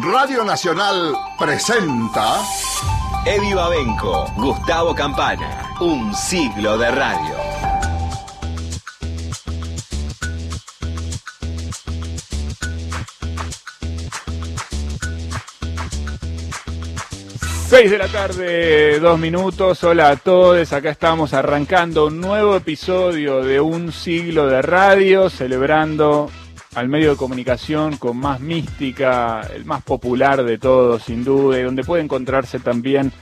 Radio Nacional presenta Eddie Babenco, Gustavo Campana, un siglo de radio. Seis de la tarde, dos minutos. Hola a todos. Acá estamos arrancando un nuevo episodio de Un siglo de radio, celebrando al medio de comunicación con más mística, el más popular de todos, sin duda, y donde puede encontrarse también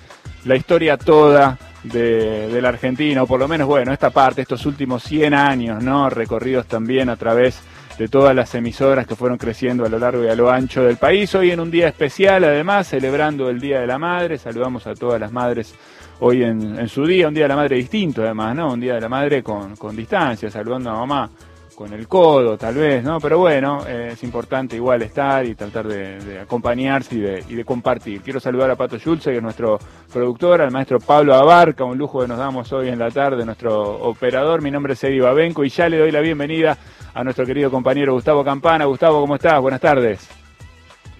la historia toda de, la Argentina, o por lo menos, bueno, esta parte, estos últimos 100 años, ¿no? Recorridos también a través de todas las emisoras que fueron creciendo a lo largo y a lo ancho del país. Hoy en un día especial, además, celebrando el Día de la Madre, saludamos a todas las madres hoy en, su día, un Día de la Madre distinto, además, ¿no? Un Día de la Madre con, con distancia, saludando a mamá con el codo, tal vez, ¿no? Pero bueno, eh, es importante igual estar y tratar de, acompañarse y de, compartir. Quiero saludar a Pato Schulze, que es nuestro productor, al maestro Pablo Abarca, un lujo que nos damos hoy en la tarde, nuestro operador. Mi nombre es Eddie Babenco y ya le doy la bienvenida a nuestro querido compañero Gustavo Campana. Gustavo, ¿cómo estás? Buenas tardes.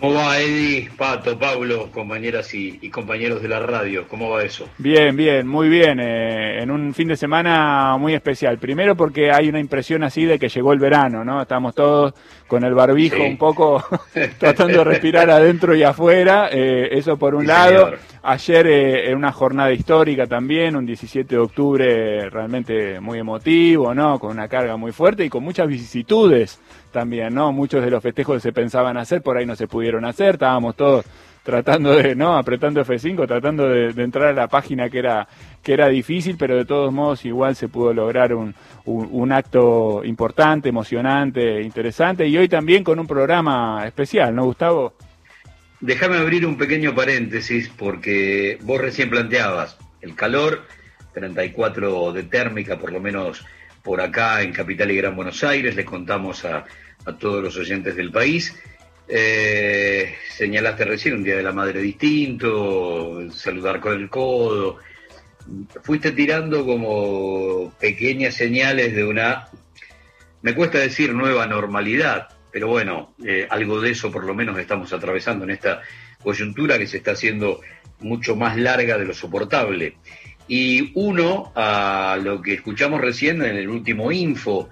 ¿Cómo va Eddie, Pato, Pablo, compañeras y, compañeros de la radio? ¿Cómo va eso? Bien, bien, muy bien. Eh, en un fin de semana muy especial. Primero porque hay una impresión así de que llegó el verano, ¿no? Estamos todos con el barbijo un poco tratando de respirar adentro y afuera. Eh, eso por un lado. Ayer eh, en una jornada histórica también, un 17 de octubre realmente muy emotivo, ¿no? Con una carga muy fuerte y con muchas vicisitudes también, ¿no? Muchos de los festejos que se pensaban hacer por ahí no se pudieron hacer, estábamos todos tratando de, ¿no? Apretando F5, tratando de, entrar a la página que era, que era difícil, pero de todos modos igual se pudo lograr un, un, acto importante, emocionante, interesante y hoy también con un programa especial, ¿no, Gustavo? Déjame abrir un pequeño paréntesis porque vos recién planteabas el calor, 34 de térmica por lo menos por acá en Capital y Gran Buenos Aires, le contamos a, todos los oyentes del país. Eh, señalaste recién un Día de la Madre distinto, saludar con el codo. Fuiste tirando como pequeñas señales de una, me cuesta decir nueva normalidad, pero bueno, eh, algo de eso por lo menos estamos atravesando en esta coyuntura que se está haciendo mucho más larga de lo soportable. Y uno, a lo que escuchamos recién en el último info,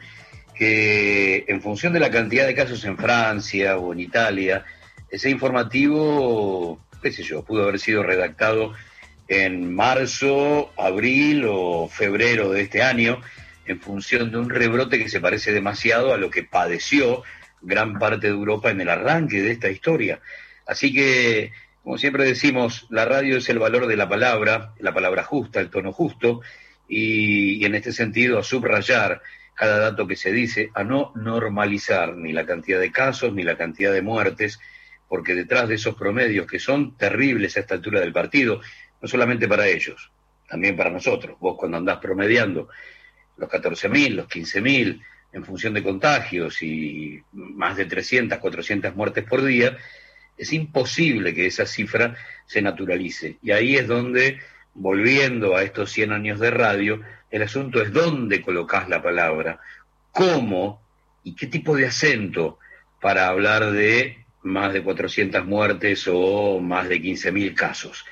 que en función de la cantidad de casos en Francia o en Italia, ese informativo, qué sé yo, pudo haber sido redactado en marzo, abril o febrero de este año, en función de un rebrote que se parece demasiado a lo que padeció gran parte de Europa en el arranque de esta historia. Así que como siempre decimos, la radio es el valor de la palabra, la palabra justa, el tono justo, y, en este sentido a subrayar cada dato que se dice, a no normalizar ni la cantidad de casos ni la cantidad de muertes, porque detrás de esos promedios que son terribles a esta altura del partido, no solamente para ellos, también para nosotros, vos cuando andás promediando los 14.000, los 15.000, en función de contagios y más de 300, 400 muertes por día, es imposible que esa cifra se naturalice. Y ahí es donde, volviendo a estos 100 años de radio, el asunto es dónde colocas la palabra, cómo y qué tipo de acento para hablar de más de 400 muertes o más de 15.000 casos.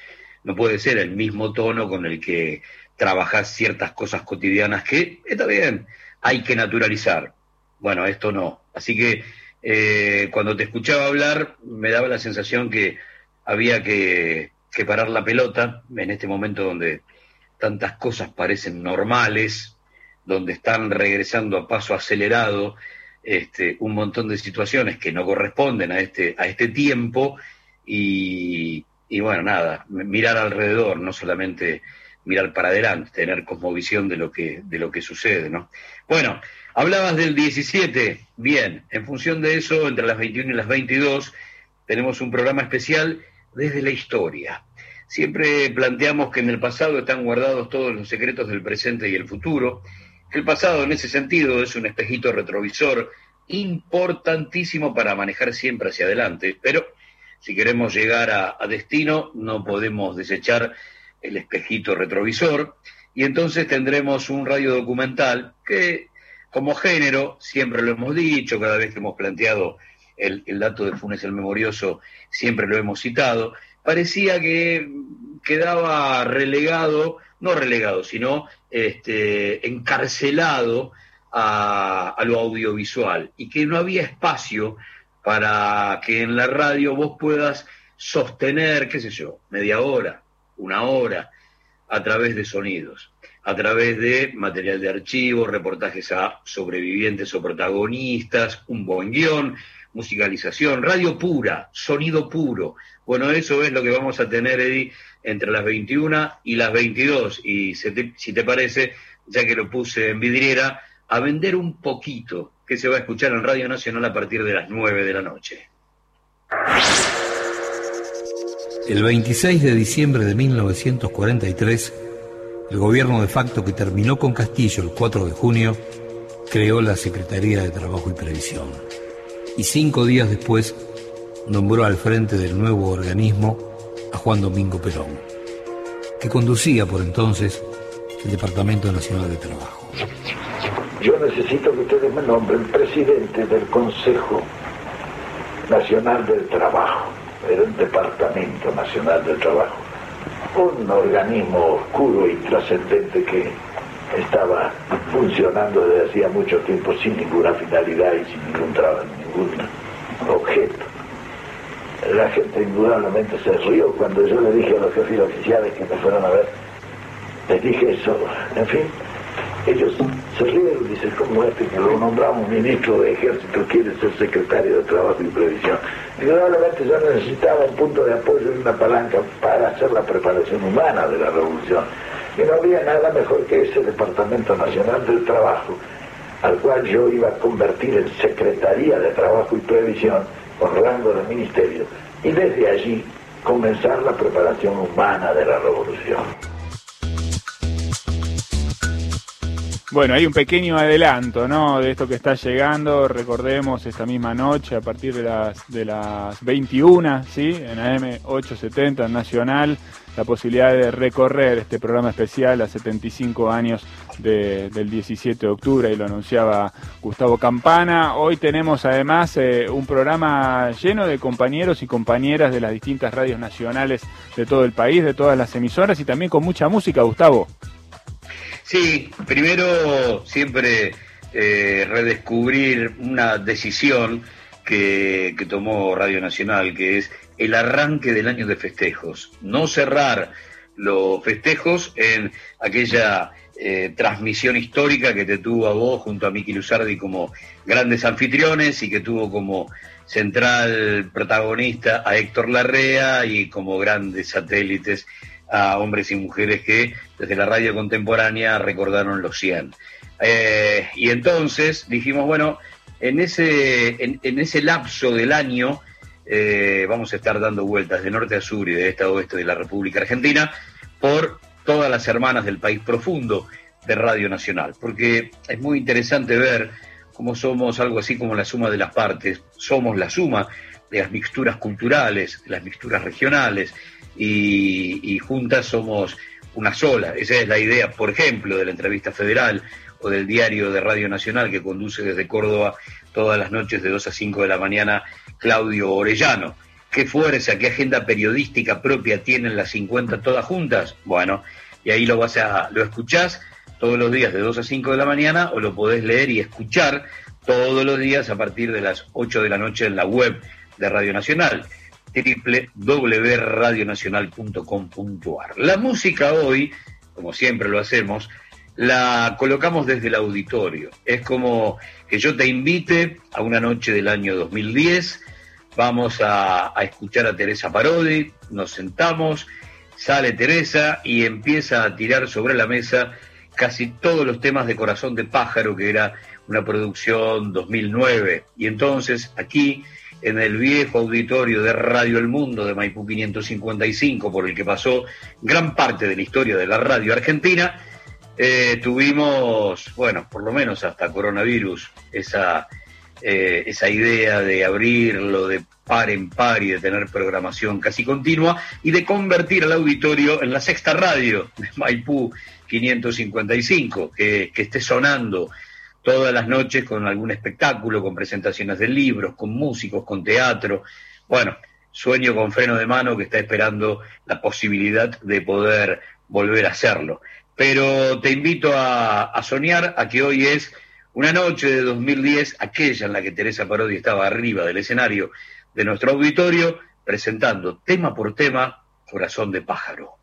No puede ser el mismo tono con el que trabajas ciertas cosas cotidianas que, está bien, hay que naturalizar. Bueno, esto no. Así que eh, cuando te escuchaba hablar me daba la sensación que había que, parar la pelota en este momento donde tantas cosas parecen normales, donde están regresando a paso acelerado este, un montón de situaciones que no corresponden a este, a este tiempo y, y bueno, nada, mirar alrededor, no solamente mirar para adelante, tener cosmovisión de lo que, de lo que sucede, ¿no? Bueno, hablabas del 17, bien, en función de eso, entre las 21 y las 22, tenemos un programa especial desde la historia. Siempre planteamos que en el pasado están guardados todos los secretos del presente y el futuro, el pasado en ese sentido es un espejito retrovisor importantísimo para manejar siempre hacia adelante, pero si queremos llegar a destino no podemos desechar el espejito retrovisor, y entonces tendremos un radio documental que como género, siempre lo hemos dicho, cada vez que hemos planteado el, dato de Funes el Memorioso siempre lo hemos citado, parecía que quedaba relegado, no relegado, sino este, encarcelado a, a, lo audiovisual y que no había espacio para que en la radio vos puedas sostener, qué sé yo, media hora, una hora, a través de sonidos, a través de material de archivo, reportajes a sobrevivientes o protagonistas, un buen guion, musicalización, radio pura, sonido puro. Bueno, eso es lo que vamos a tener, Eddie, entre las 21 y las 22. Y si te parece, ya que lo puse en vidriera, a vender un poquito, que se va a escuchar en Radio Nacional a partir de las 9 de la noche. El 26 de diciembre de 1943, el gobierno de facto que terminó con Castillo el 4 de junio creó la Secretaría de Trabajo y Previsión. Y cinco días después nombró al frente del nuevo organismo a Juan Domingo Perón, que conducía por entonces el Departamento Nacional de Trabajo. Yo necesito que ustedes me nombren presidente del Consejo Nacional del Trabajo era el Departamento Nacional del Trabajo, un organismo oscuro y trascendente que estaba funcionando desde hacía mucho tiempo sin ninguna finalidad y sin ningún, trabajo, ningún objeto. La gente indudablemente se rió cuando yo le dije a los jefes oficiales que me fueron a ver, les dije eso, en fin, ellos se rieron, dicen, como este que lo nombramos ministro de ejército quiere ser secretario de Trabajo y Previsión? Indudablemente yo necesitaba un punto de apoyo y una palanca para hacer la preparación humana de la revolución. Y no había nada mejor que ese Departamento Nacional del Trabajo, al cual yo iba a convertir en Secretaría de Trabajo y Previsión, con rango de ministerio, y desde allí comenzar la preparación humana de la revolución. Bueno, hay un pequeño adelanto, ¿no? De esto que está llegando. Recordemos esta misma noche, a partir de las de las 21, ¿sí? En AM 870 Nacional, la posibilidad de recorrer este programa especial a 75 años del 17 de octubre, y lo anunciaba Gustavo Campana. Hoy tenemos además eh, un programa lleno de compañeros y compañeras de las distintas radios nacionales de todo el país, de todas las emisoras y también con mucha música, Gustavo. Sí, primero siempre eh, redescubrir una decisión que, tomó Radio Nacional, que es el arranque del año de festejos. No cerrar los festejos en aquella eh, transmisión histórica que te tuvo a vos junto a Miki Luzardi como grandes anfitriones y que tuvo como central protagonista a Héctor Larrea y como grandes satélites a hombres y mujeres que desde la radio contemporánea recordaron los 100. Eh, y entonces dijimos, bueno, en ese, en, ese lapso del año eh, vamos a estar dando vueltas de norte a sur y de este a oeste de la República Argentina por todas las hermanas del país profundo de Radio Nacional, porque es muy interesante ver cómo somos algo así como la suma de las partes, somos la suma de las mixturas culturales, las mixturas regionales, y, juntas somos una sola. Esa es la idea, por ejemplo, de la entrevista federal o del diario de Radio Nacional que conduce desde Córdoba todas las noches de 2 a 5 de la mañana Claudio Orellano. ¿Qué fuerza, qué agenda periodística propia tienen las 50 todas juntas? Bueno, y ahí lo vas a, lo escuchás todos los días de 2 a 5 de la mañana o lo podés leer y escuchar todos los días a partir de las 8 de la noche en la web de Radio Nacional www.radionacional.com.ar. La música hoy, como siempre lo hacemos, la colocamos desde el auditorio. Es como que yo te invite a una noche del año 2010, vamos a, escuchar a Teresa Parodi, nos sentamos, sale Teresa y empieza a tirar sobre la mesa casi todos los temas de Corazón de Pájaro, que era una producción 2009. Y entonces aquí en el viejo auditorio de Radio El Mundo de Maipú 555, por el que pasó gran parte de la historia de la radio argentina, eh, tuvimos, bueno, por lo menos hasta coronavirus, esa, eh, esa idea de abrirlo de par en par y de tener programación casi continua y de convertir al auditorio en la sexta radio de Maipú 555, que, que esté sonando todas las noches con algún espectáculo, con presentaciones de libros, con músicos, con teatro. Bueno, sueño con freno de mano que está esperando la posibilidad de poder volver a hacerlo. Pero te invito a, a soñar a que hoy es una noche de 2010, aquella en la que Teresa Parodi estaba arriba del escenario de nuestro auditorio, presentando tema por tema Corazón de pájaro.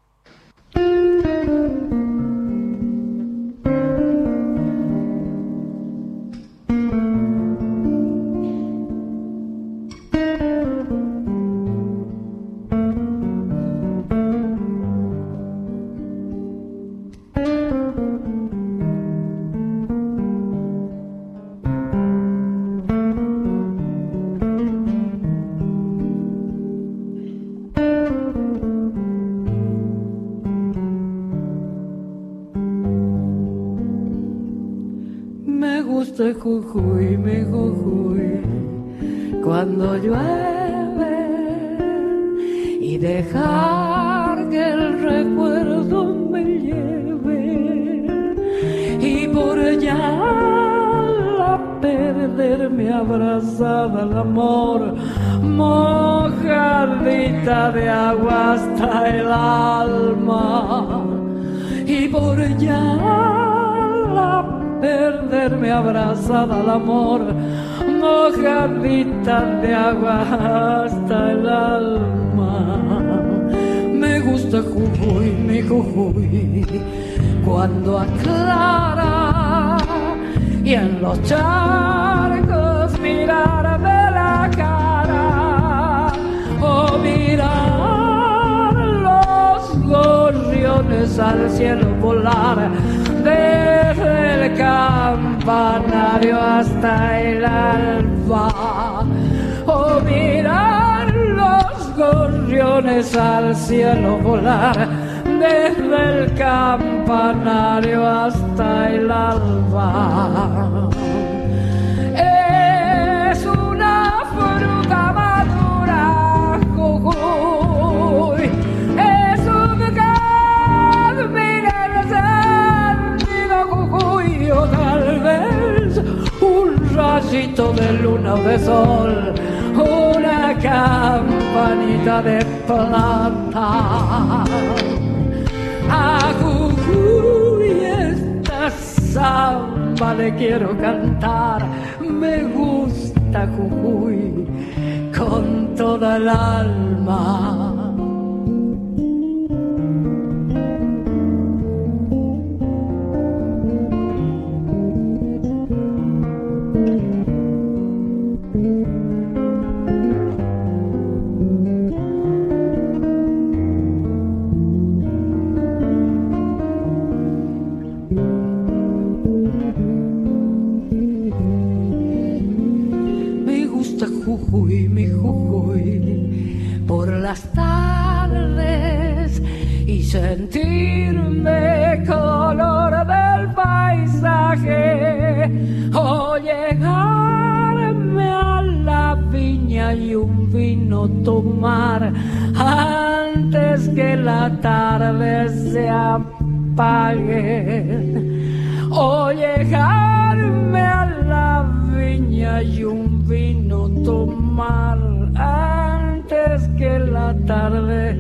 Un vino tomar antes que la tarde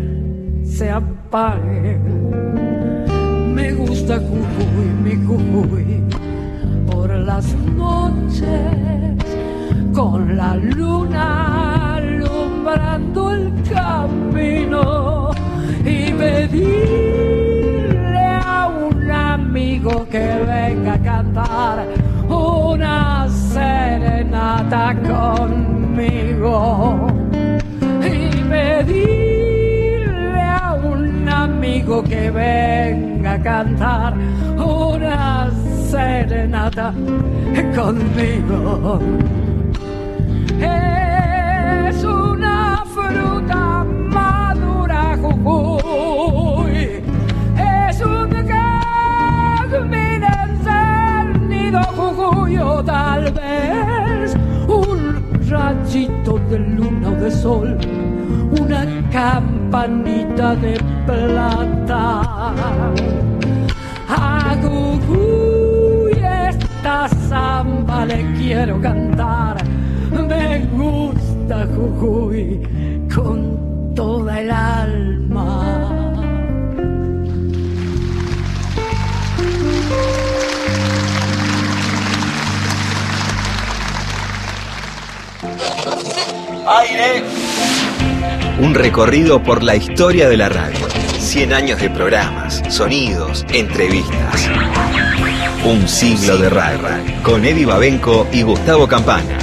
se apague. Me gusta Jujuy, mi Jujuy, por las noches con la luna alumbrando el camino y pedirle a un amigo que venga a cantar una conmigo y pedirle amigo que venga a cantar una serenata conmigo. Es una fruta madura, Jujuy. Es un jazmín encendido, Jujuy, o tal vez un rayito de luna o de sol, una campanita de plata. A Jujuy esta alma le quiero cantar. Me gusta Jujuy con toda el alma. Un recorrido por la historia de la radio. 100 años de programas, sonidos, entrevistas. Un siglo de radio. Con Eddie Babenco y Gustavo Campana.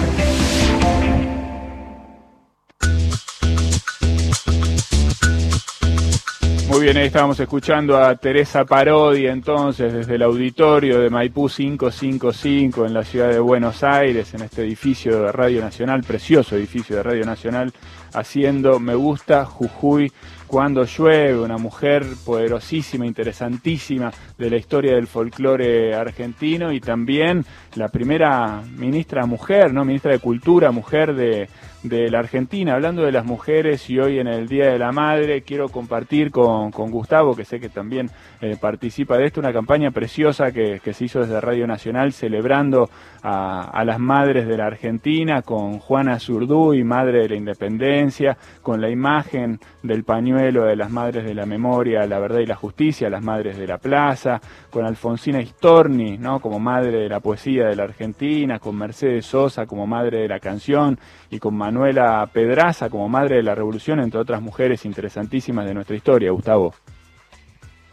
Muy bien, ahí estábamos escuchando a Teresa Parodi entonces desde el auditorio de Maipú 555 en la ciudad de Buenos Aires, en este edificio de Radio Nacional, precioso edificio de Radio Nacional, haciendo Me gusta Jujuy cuando llueve, una mujer poderosísima, interesantísima de la historia del folclore argentino y también la primera ministra mujer, ¿no? Ministra de Cultura, mujer de, de la Argentina, hablando de las mujeres y hoy en el Día de la Madre quiero compartir con, con Gustavo, que sé que también eh, participa de esto, una campaña preciosa que, se hizo desde Radio Nacional celebrando a, las madres de la Argentina con Juana Zurduy, madre de la independencia, con la imagen del pañuelo de las madres de la memoria, la verdad y la justicia, las madres de la plaza, con Alfonsina Storni, ¿no? como madre de la poesía de la Argentina, con Mercedes Sosa como madre de la canción y con Manuela Pedraza como madre de la revolución, entre otras mujeres interesantísimas de nuestra historia, Gustavo.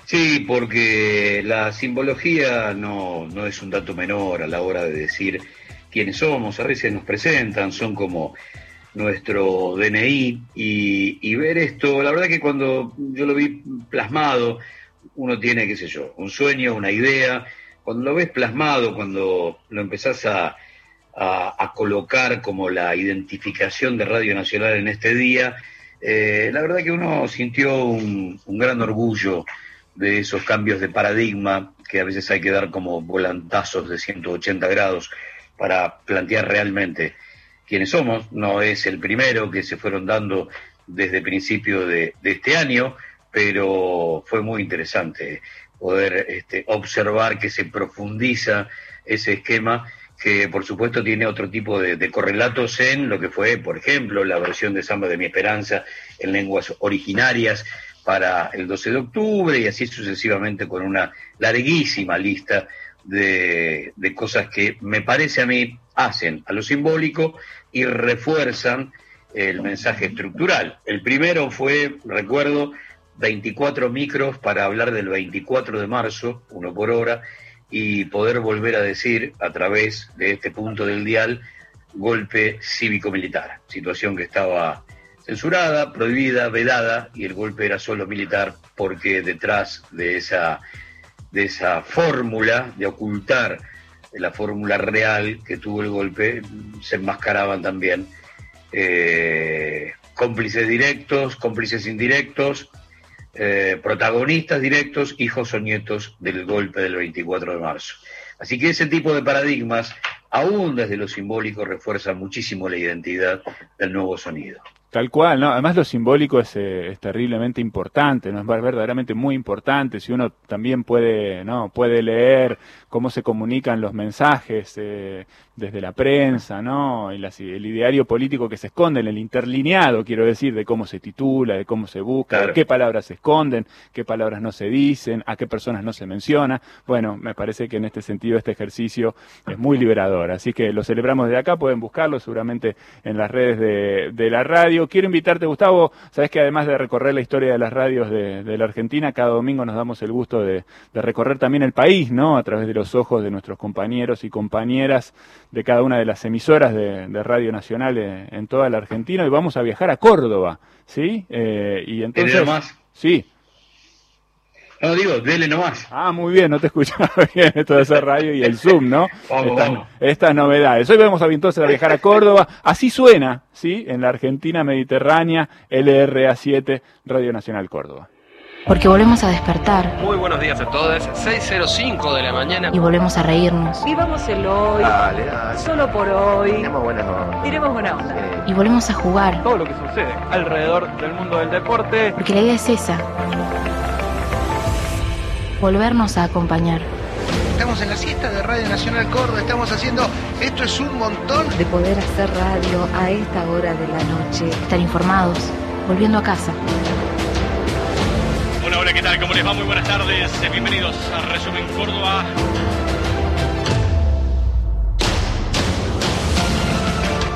Sí, porque la simbología no, no es un dato menor a la hora de decir quiénes somos. A veces nos presentan, son como nuestro DNI y, y ver esto, la verdad que cuando yo lo vi plasmado, uno tiene, qué sé yo, un sueño, una idea, cuando lo ves plasmado, cuando lo empezás a, a, colocar como la identificación de Radio Nacional en este día, eh, la verdad que uno sintió un, un gran orgullo de esos cambios de paradigma que a veces hay que dar como volantazos de 180 grados para plantear realmente quiénes somos. No es el primero que se fueron dando desde principio de este año, pero fue muy interesante poder este, observar que se profundiza ese esquema que por supuesto tiene otro tipo de, de, correlatos en lo que fue, por ejemplo, la versión de Samba de mi Esperanza en lenguas originarias para el 12 de octubre y así sucesivamente con una larguísima lista de, de cosas que me parece a mí hacen a lo simbólico y refuerzan el mensaje estructural. El primero fue, recuerdo, 24 micros para hablar del 24 de marzo, uno por hora, y poder volver a decir a través de este punto del dial golpe cívico-militar, situación que estaba censurada, prohibida, vedada, y el golpe era solo militar porque detrás de esa, de esa fórmula de ocultar la fórmula real que tuvo el golpe, se enmascaraban también eh, cómplices directos, cómplices indirectos, eh, protagonistas directos, hijos o nietos del golpe del 24 de marzo. Así que ese tipo de paradigmas, aún desde lo simbólico, refuerzan muchísimo la identidad del nuevo sonido. Tal cual, ¿no? Además lo simbólico es, eh, es, terriblemente importante, ¿no? Es verdaderamente muy importante. Si uno también puede, ¿no? Puede leer cómo se comunican los mensajes eh, desde la prensa, ¿no? Y las, el ideario político que se esconde en el interlineado, quiero decir, de cómo se titula, de cómo se busca, claro. de qué palabras se esconden, qué palabras no se dicen, a qué personas no se menciona. Bueno, me parece que en este sentido este ejercicio es muy liberador. Así que lo celebramos de acá, pueden buscarlo seguramente en las redes de, de la radio. Quiero invitarte, Gustavo, sabes que además de recorrer la historia de las radios de, de la Argentina, cada domingo nos damos el gusto de, de recorrer también el país, ¿no? A través de los ojos de nuestros compañeros y compañeras de cada una de las emisoras de, de Radio Nacional en, en, toda la Argentina y vamos a viajar a Córdoba, ¿sí? Eh, y entonces... más? Sí. No, digo, dele nomás. Ah, muy bien, no te escuchaba bien esto de hacer radio y el Zoom, ¿no? vamos, estas, vamos. estas novedades. Hoy vamos a entonces a viajar a Córdoba. Así suena, ¿sí? En la Argentina Mediterránea, LRA7, Radio Nacional Córdoba porque volvemos a despertar. Muy buenos días a todos. 6.05 de la mañana. Y volvemos a reírnos. Vivamos el hoy. Dale, dale. Solo por hoy. Tenemos buena onda. Tiremos buena onda. Sí. Y volvemos a jugar. Todo lo que sucede alrededor del mundo del deporte. Porque la idea es esa. Volvernos a acompañar. Estamos en la siesta de Radio Nacional Córdoba, estamos haciendo Esto es un montón. De poder hacer radio a esta hora de la noche. Estar informados, volviendo a casa. Hola, ¿qué tal? ¿Cómo les va? Muy buenas tardes. Bienvenidos a Resumen Córdoba.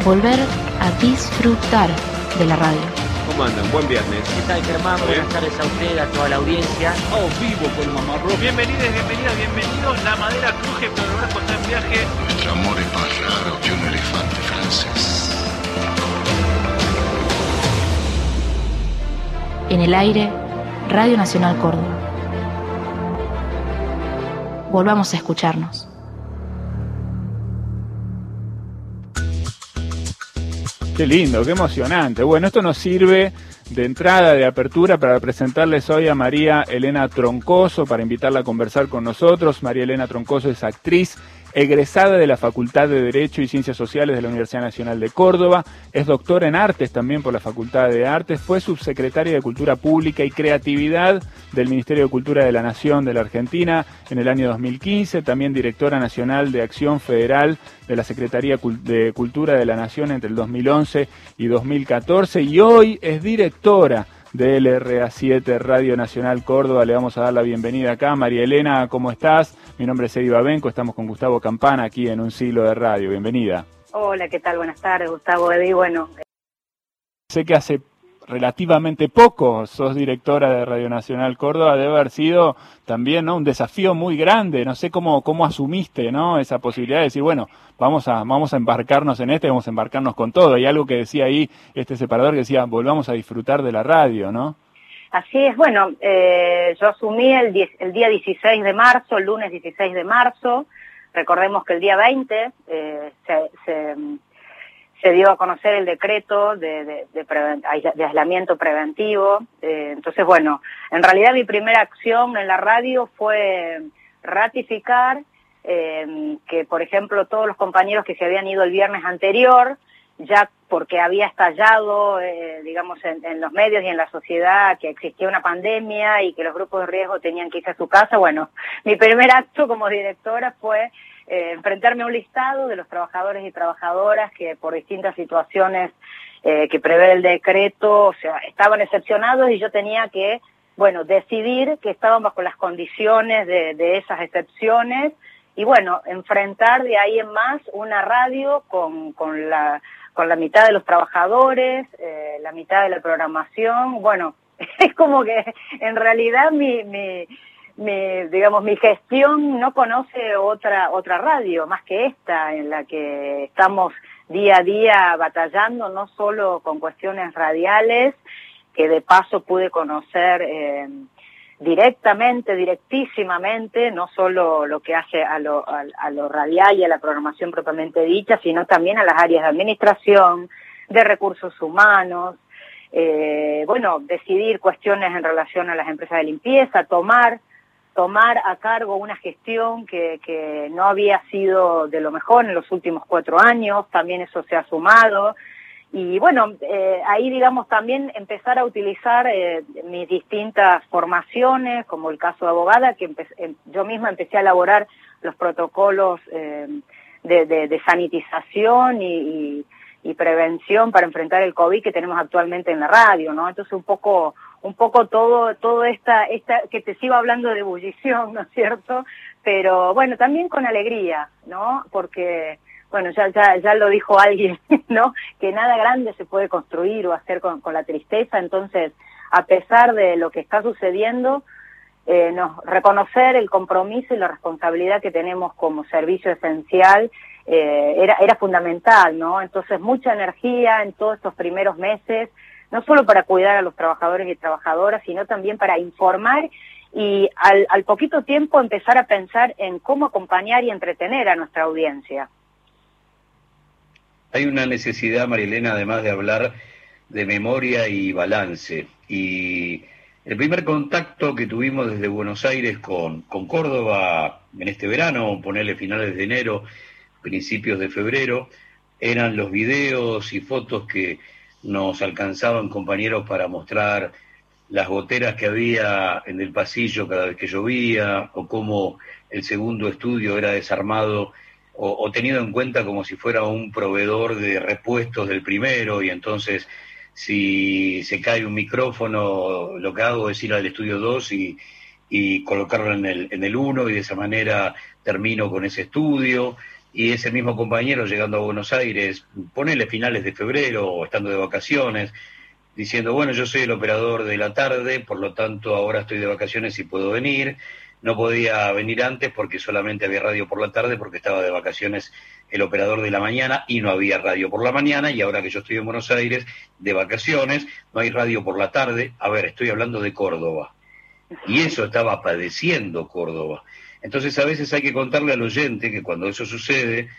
Volver a disfrutar de la radio. ¿Cómo andan? Buen viernes. ¿Qué tal, Germán? Buenas tardes a usted, a toda la audiencia. Oh, vivo con mamá Bienvenidos, bienvenidas, bienvenidos. La madera cruje, pero el está en viaje. Nuestro amor es más raro que un elefante francés. En el aire, Radio Nacional Córdoba. Volvamos a escucharnos. Qué lindo, qué emocionante. Bueno, esto nos sirve de entrada, de apertura, para presentarles hoy a María Elena Troncoso, para invitarla a conversar con nosotros. María Elena Troncoso es actriz, egresada de la Facultad de Derecho y Ciencias Sociales de la Universidad Nacional de Córdoba, es doctora en Artes también por la Facultad de Artes, fue subsecretaria de Cultura Pública y Creatividad del Ministerio de Cultura de la Nación de la Argentina en el año 2015, también directora nacional de Acción Federal de la Secretaría de Cultura de la Nación entre el 2011 y 2014 y hoy es directora de LRA7 Radio Nacional Córdoba. Le vamos a dar la bienvenida acá. María Elena, ¿cómo estás? Mi nombre es Eddie Babenco, estamos con Gustavo Campana aquí en Un Siglo de Radio. Bienvenida. Hola, ¿qué tal? Buenas tardes, Gustavo, Eddie. Bueno. Sé que hace relativamente poco sos directora de Radio Nacional Córdoba, debe haber sido también ¿no? un desafío muy grande. No sé cómo, cómo asumiste ¿no? esa posibilidad de decir, bueno, vamos a, vamos a embarcarnos en este, vamos a embarcarnos con todo. Y algo que decía ahí este separador que decía, volvamos a disfrutar de la radio, ¿no? Así es, bueno, eh, yo asumí el, día 16 de marzo, el lunes 16 de marzo. Recordemos que el día 20 eh, se, dio a conocer el decreto de, de, de, aislamiento preventivo. Eh, entonces, bueno, en realidad mi primera acción en la radio fue ratificar eh, que, por ejemplo, todos los compañeros que se habían ido el viernes anterior, ya porque había estallado, eh, digamos, en, en, los medios y en la sociedad que existía una pandemia y que los grupos de riesgo tenían que irse a su casa, bueno, mi primer acto como directora fue eh, enfrentarme a un listado de los trabajadores y trabajadoras que por distintas situaciones eh, que prevé el decreto, o sea, estaban excepcionados y yo tenía que, bueno, decidir que estaban bajo las condiciones de, de esas excepciones y bueno, enfrentar de ahí en más una radio con, con, la, con la mitad de los trabajadores, eh, la mitad de la programación, bueno, es como que en realidad mi, mi, mi, digamos, mi gestión no conoce otra, otra radio más que esta, en la que estamos día a día batallando, no solo con cuestiones radiales, que de paso pude conocer eh, directamente, directísimamente, no solo lo que hace a lo, a, a lo radial y a la programación propiamente dicha, sino también a las áreas de administración, de recursos humanos, eh, bueno, decidir cuestiones en relación a las empresas de limpieza, tomar tomar a cargo una gestión que, que no había sido de lo mejor en los últimos cuatro años, también eso se ha sumado. Y bueno, eh, ahí digamos también empezar a utilizar eh, mis distintas formaciones, como el caso de abogada, que em, yo misma empecé a elaborar los protocolos eh, de, de, sanitización y, y, y prevención para enfrentar el COVID que tenemos actualmente en la radio, ¿no? Entonces un poco un poco todo, todo esta, esta, que te sigo hablando de ebullición, ¿no es cierto? Pero bueno, también con alegría, ¿no? Porque, bueno, ya, ya, ya lo dijo alguien, ¿no? Que nada grande se puede construir o hacer con, con la tristeza, entonces, a pesar de lo que está sucediendo, eh, reconocer el compromiso y la responsabilidad que tenemos como servicio esencial eh, era, era fundamental, ¿no? Entonces, mucha energía en todos estos primeros meses, no solo para cuidar a los trabajadores y trabajadoras, sino también para informar y al, al poquito tiempo empezar a pensar en cómo acompañar y entretener a nuestra audiencia. Hay una necesidad, Marilena, además de hablar de memoria y balance. Y el primer contacto que tuvimos desde Buenos Aires con, con Córdoba en este verano, ponerle finales de enero, principios de febrero, eran los videos y fotos que nos alcanzaban compañeros para mostrar las goteras que había en el pasillo cada vez que llovía, o cómo el segundo estudio era desarmado o, tenido en cuenta como si fuera un proveedor de repuestos del primero, y entonces si se cae un micrófono, lo que hago es ir al estudio 2 y, y colocarlo en el, en el 1 y de esa manera termino con ese estudio y ese mismo compañero llegando a Buenos Aires, ponele finales de febrero o estando de vacaciones, diciendo, bueno, yo soy el operador de la tarde, por lo tanto ahora estoy de vacaciones y puedo venir. No podía venir antes porque solamente había radio por la tarde porque estaba de vacaciones el operador de la mañana y no había radio por la mañana y ahora que yo estoy en Buenos Aires de vacaciones, no hay radio por la tarde. A ver, estoy hablando de Córdoba. Y eso estaba padeciendo Córdoba. Entonces a veces hay que contarle al oyente que cuando eso sucede,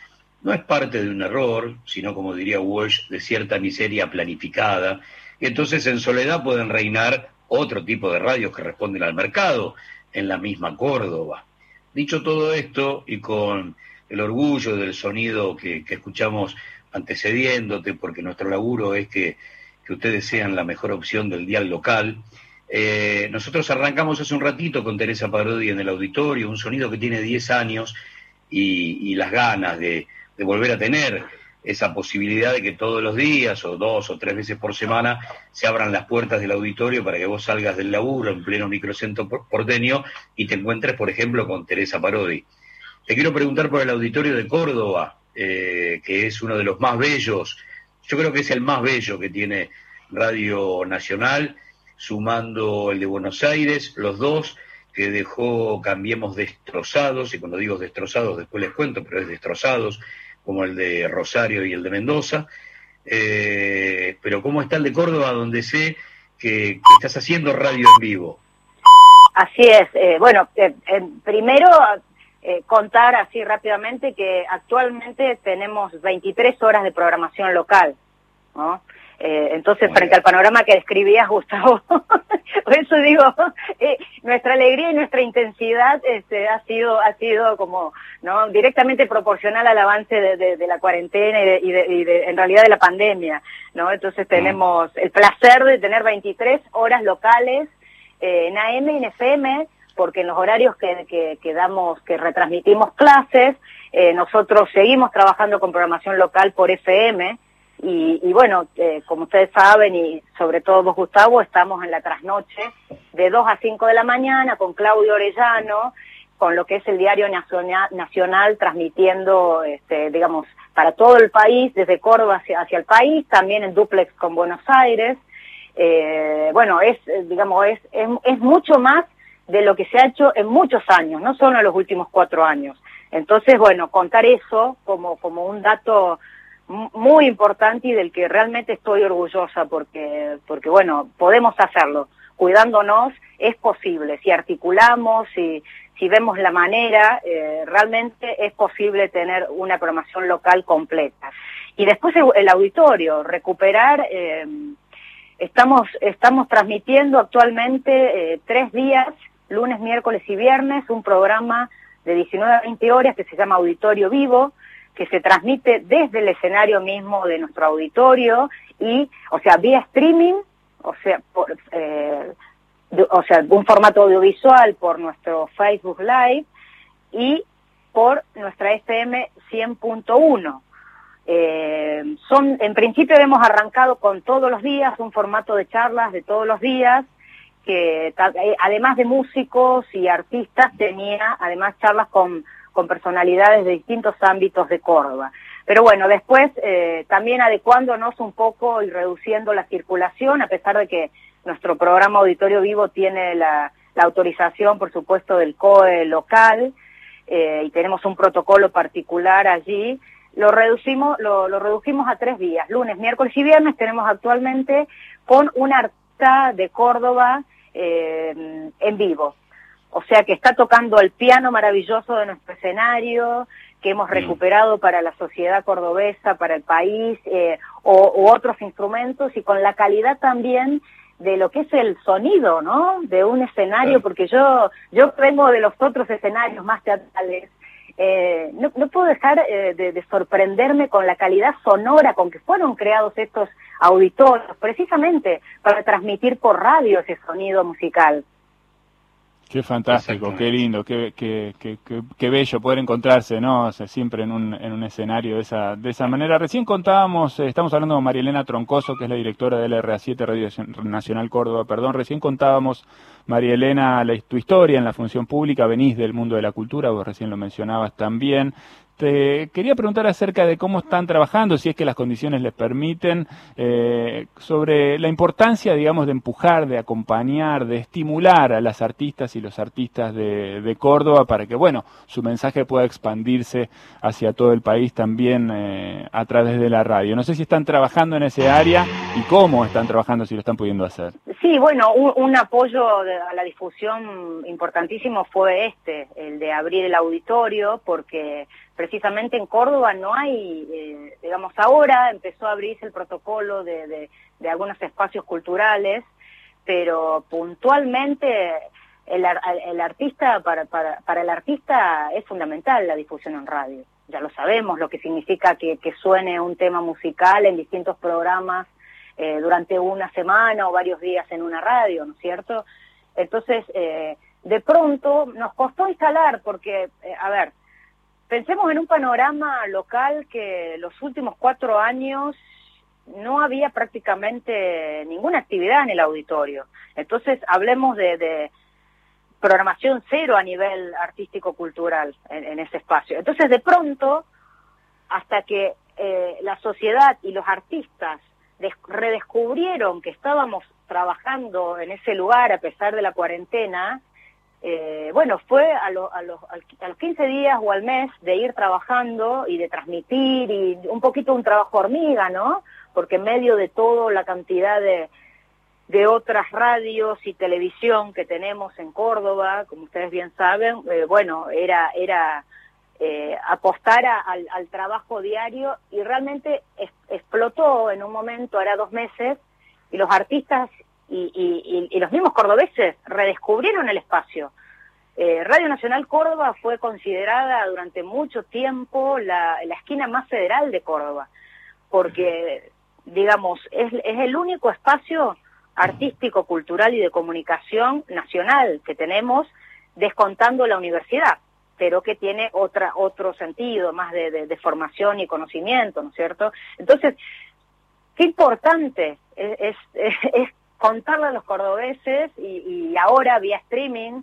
no es parte de un error, sino como diría Walsh, de cierta miseria planificada. Y entonces en soledad pueden reinar otro tipo de radios que responden al mercado en la misma Córdoba. Dicho todo esto y con el orgullo del sonido que, escuchamos antecediéndote, porque nuestro laburo es que, que ustedes sean la mejor opción del dial local, eh, nosotros arrancamos hace un ratito con Teresa Parodi en el auditorio, un sonido que tiene 10 años y, las ganas de, volver a tener esa posibilidad de que todos los días o dos o tres veces por semana se abran las puertas del auditorio para que vos salgas del laburo en pleno microcentro porteño y te encuentres, por ejemplo, con Teresa Parodi. Te quiero preguntar por el auditorio de Córdoba, eh, que es uno de los más bellos, yo creo que es el más bello que tiene Radio Nacional sumando el de Buenos Aires, los dos que dejó Cambiemos destrozados, y cuando digo destrozados después les cuento, pero es destrozados, como el de Rosario y el de Mendoza. Eh, pero ¿cómo está el de Córdoba, donde sé que, estás haciendo radio en vivo? Así es. Eh, bueno, eh, primero contar así rápidamente que actualmente tenemos 23 horas de programación local. ¿no? Eh, entonces, Muy frente bien. al panorama que describías, Gustavo, por eso digo, eh, nuestra alegría y nuestra intensidad este, ha sido ha sido como no directamente proporcional al avance de, de, de la cuarentena y, de, y, de, y de, en realidad de la pandemia, ¿no? Entonces tenemos mm. el placer de tener 23 horas locales eh, en AM y en FM, porque en los horarios que, que, que damos, que retransmitimos clases, eh, nosotros seguimos trabajando con programación local por FM, y, y bueno, eh, como ustedes saben, y sobre todo vos, Gustavo, estamos en la trasnoche de 2 a 5 de la mañana con Claudio Orellano, con lo que es el Diario Nacional, nacional transmitiendo, este, digamos, para todo el país, desde Córdoba hacia, el país, también en duplex con Buenos Aires. Eh, bueno, es, digamos, es, es, es mucho más de lo que se ha hecho en muchos años, no solo en los últimos cuatro años. Entonces, bueno, contar eso como, como un dato muy importante y del que realmente estoy orgullosa porque, porque bueno, podemos hacerlo. Cuidándonos es posible. Si articulamos, si, si vemos la manera, eh, realmente es posible tener una programación local completa. Y después el, auditorio, recuperar, eh, estamos, estamos transmitiendo actualmente eh, tres días, lunes, miércoles y viernes, un programa de 19 a 20 horas que se llama Auditorio Vivo, que se transmite desde el escenario mismo de nuestro auditorio y, o sea, vía streaming, o sea, por, eh, o sea, un formato audiovisual por nuestro Facebook Live y por nuestra FM 100.1. Eh, son, en principio hemos arrancado con todos los días, un formato de charlas de todos los días, que eh, además de músicos y artistas tenía además charlas con con personalidades de distintos ámbitos de Córdoba. Pero bueno, después eh, también adecuándonos un poco y reduciendo la circulación, a pesar de que nuestro programa Auditorio Vivo tiene la, autorización, por supuesto, del COE local eh, y tenemos un protocolo particular allí, lo reducimos, lo, lo redujimos a tres días, lunes, miércoles y viernes tenemos actualmente con una artista de Córdoba eh, en vivo o sea que está tocando el piano maravilloso de nuestro escenario, que hemos recuperado para la sociedad cordobesa, para el país, eh, o, u otros instrumentos, y con la calidad también de lo que es el sonido, ¿no? De un escenario, porque yo, yo vengo de los otros escenarios más teatrales, eh, no, no, puedo dejar eh, de, de, sorprenderme con la calidad sonora con que fueron creados estos auditorios, precisamente para transmitir por radio ese sonido musical. Qué fantástico, qué lindo, qué, qué, qué, qué, bello poder encontrarse, ¿no? O sea, siempre en un, en un escenario de esa, de esa manera. Recién contábamos, eh, estamos hablando con Marielena Troncoso, que es la directora del RA7 Radio Nacional Córdoba, perdón, recién contábamos, María Elena, tu historia en la función pública, venís del mundo de la cultura, vos recién lo mencionabas también, te quería preguntar acerca de cómo están trabajando, si es que las condiciones les permiten, eh, sobre la importancia, digamos, de empujar, de acompañar, de estimular a las artistas y los artistas de, de Córdoba para que, bueno, su mensaje pueda expandirse hacia todo el país también eh, a través de la radio. No sé si están trabajando en ese área y cómo están trabajando, si lo están pudiendo hacer. Sí, bueno, un, un apoyo a la difusión importantísimo fue este, el de abrir el auditorio, porque precisamente en Córdoba no hay, eh, digamos, ahora empezó a abrirse el protocolo de, de, algunos espacios culturales, pero puntualmente el, el artista, para, para, para, el artista es fundamental la difusión en radio. Ya lo sabemos, lo que significa que, que suene un tema musical en distintos programas eh, durante una semana o varios días en una radio, ¿no es cierto? Entonces, eh, de pronto nos costó instalar, porque, eh, a ver, Pensemos en un panorama local que los últimos cuatro años no había prácticamente ninguna actividad en el auditorio. Entonces, hablemos de, programación cero a nivel artístico-cultural en, ese espacio. Entonces, de pronto, hasta que eh, la sociedad y los artistas redescubrieron que estábamos trabajando en ese lugar a pesar de la cuarentena, eh, bueno, fue a, los, a, los, 15 días o al mes de ir trabajando y de transmitir y un poquito un trabajo hormiga, ¿no? Porque en medio de todo la cantidad de, de otras radios y televisión que tenemos en Córdoba, como ustedes bien saben, eh, bueno, era, era eh, apostar al, al, trabajo diario y realmente explotó en un momento, era dos meses, y los artistas y, y, los mismos cordobeses redescubrieron el espacio. Eh, Radio Nacional Córdoba fue considerada durante mucho tiempo la, la esquina más federal de Córdoba, porque, digamos, es, es el único espacio artístico, cultural y de comunicación nacional que tenemos, descontando la universidad, pero que tiene otra, otro sentido, más de, de, de formación y conocimiento, ¿no es cierto? Entonces, qué importante es, es, es contarle a los cordobeses y, y ahora vía streaming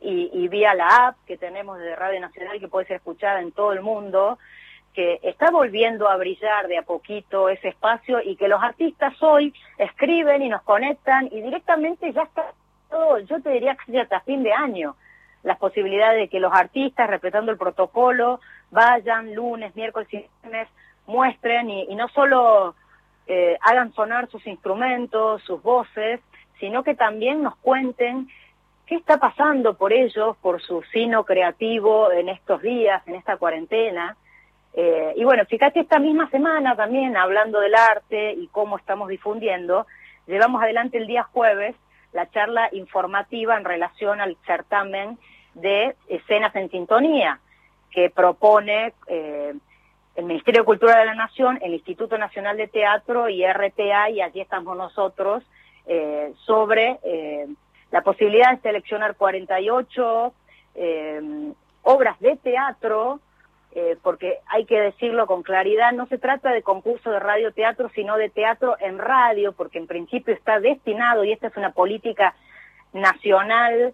y, vía la app que tenemos de Radio Nacional que puede ser escuchada en todo el mundo, que está volviendo a brillar de a poquito ese espacio y que los artistas hoy escriben y nos conectan y directamente ya está todo, yo te diría que hasta fin de año, las posibilidades de que los artistas, respetando el protocolo, vayan lunes, miércoles y viernes, muestren y no solo eh, hagan sonar sus instrumentos, sus voces, sino que también nos cuenten qué está pasando por ellos, por su sino creativo en estos días, en esta cuarentena. Eh, y bueno, fíjate, esta misma semana también, hablando del arte y cómo estamos difundiendo, llevamos adelante el día jueves la charla informativa en relación al certamen de escenas en sintonía, que propone eh, el Ministerio de Cultura de la Nación, el Instituto Nacional de Teatro y RTA, y allí estamos nosotros, eh, sobre eh, la posibilidad de seleccionar 48 eh, obras de teatro, eh, porque hay que decirlo con claridad, no se trata de concurso de radioteatro, sino de teatro en radio, porque en principio está destinado, y esta es una política nacional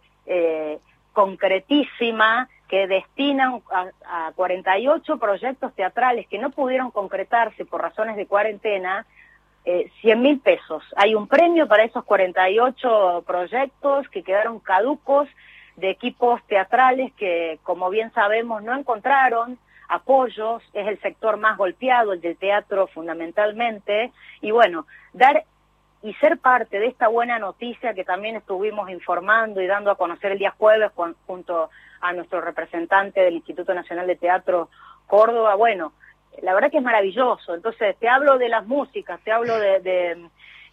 concretísima, que destinan a, a 48 proyectos teatrales que no pudieron concretarse por razones de cuarentena, eh, 100 mil pesos. Hay un premio para esos 48 proyectos que quedaron caducos de equipos teatrales que, como bien sabemos, no encontraron apoyos, es el sector más golpeado, el del teatro fundamentalmente, y bueno, dar y ser parte de esta buena noticia que también estuvimos informando y dando a conocer el día jueves junto a nuestro representante del Instituto Nacional de Teatro Córdoba, bueno, la verdad que es maravilloso. Entonces, te hablo de las músicas, te hablo de,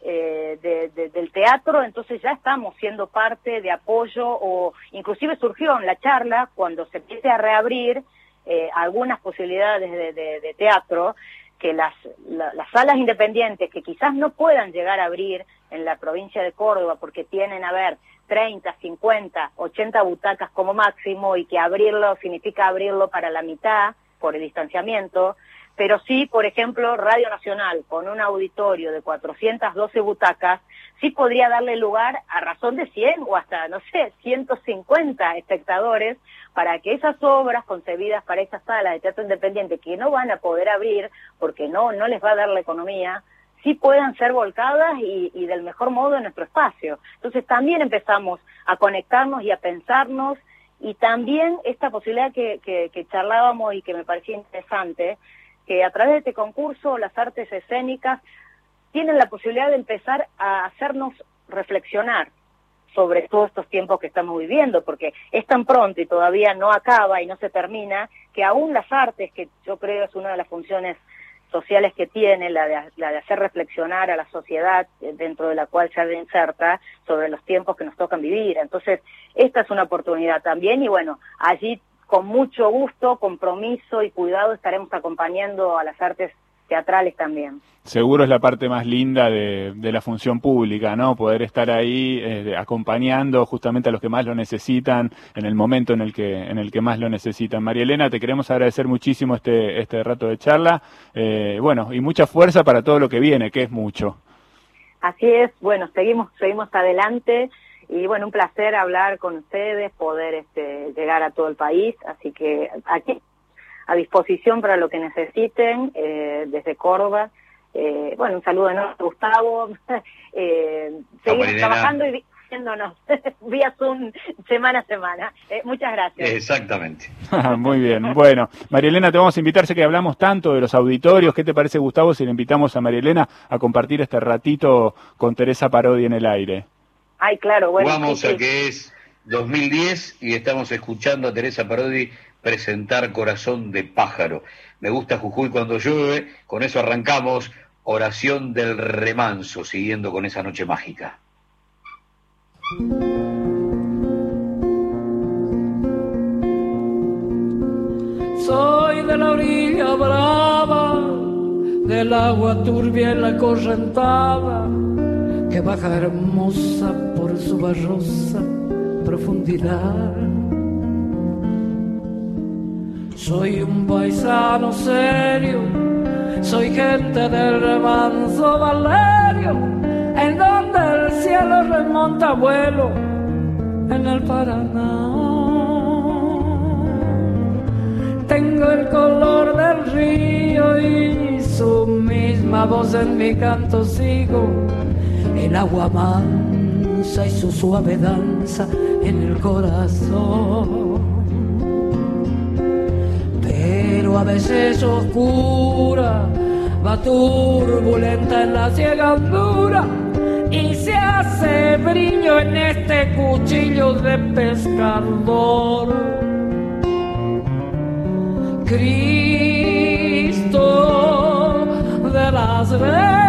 eh, del teatro, entonces ya estamos siendo parte de apoyo o inclusive surgió en la charla cuando se empiece a reabrir eh, algunas posibilidades de, de- de teatro que las, la- las salas independientes que quizás no puedan llegar a abrir en la provincia de Córdoba porque tienen, a ver, 30, 50, 80 butacas como máximo y que abrirlo significa abrirlo para la mitad por el distanciamiento, pero sí, por ejemplo, Radio Nacional con un auditorio de 412 butacas, sí podría darle lugar a razón de 100 o hasta, no sé, 150 espectadores para que esas obras concebidas para esas salas de teatro independiente que no van a poder abrir porque no, no les va a dar la economía, sí puedan ser volcadas y, y del mejor modo en nuestro espacio. Entonces también empezamos a conectarnos y a pensarnos y también esta posibilidad que, que, que charlábamos y que me parecía interesante, que a través de este concurso las artes escénicas tienen la posibilidad de empezar a hacernos reflexionar sobre todos estos tiempos que estamos viviendo, porque es tan pronto y todavía no acaba y no se termina, que aún las artes, que yo creo es una de las funciones sociales que tiene, la de, la de hacer reflexionar a la sociedad dentro de la cual se inserta sobre los tiempos que nos tocan vivir. Entonces, esta es una oportunidad también y bueno, allí con mucho gusto, compromiso y cuidado estaremos acompañando a las artes teatrales también. Seguro es la parte más linda de, de la función pública, ¿no? Poder estar ahí eh, acompañando justamente a los que más lo necesitan en el momento en el que en el que más lo necesitan. María Elena, te queremos agradecer muchísimo este este rato de charla, eh, bueno y mucha fuerza para todo lo que viene, que es mucho. Así es, bueno, seguimos seguimos adelante y bueno, un placer hablar con ustedes, poder este, llegar a todo el país, así que aquí a disposición para lo que necesiten eh, desde Córdoba. Eh, bueno, un saludo enorme a Gustavo. eh, seguimos Marilena. trabajando y viéndonos vía Zoom semana a semana. Eh, muchas gracias. Exactamente. Muy bien. Bueno, María Elena, te vamos a invitar, sé que hablamos tanto de los auditorios. ¿Qué te parece, Gustavo, si le invitamos a María Elena a compartir este ratito con Teresa Parodi en el aire? Ay, claro, bueno. Vamos sí, a sí. que es 2010 y estamos escuchando a Teresa Parodi presentar Corazón de Pájaro. Me gusta Jujuy cuando llueve, con eso arrancamos Oración del Remanso, siguiendo con esa noche mágica. Soy de la orilla brava, del agua turbia en la correntada, que baja hermosa por su barrosa profundidad. Soy un paisano serio, soy gente del remanso Valerio, en donde el cielo remonta vuelo en el Paraná. Tengo el color del río y su misma voz en mi canto sigo. El agua mansa y su suave danza en el corazón. Pero a veces oscura, va turbulenta en la ciega hondura y se hace brillo en este cuchillo de pescador. Cristo de las redes,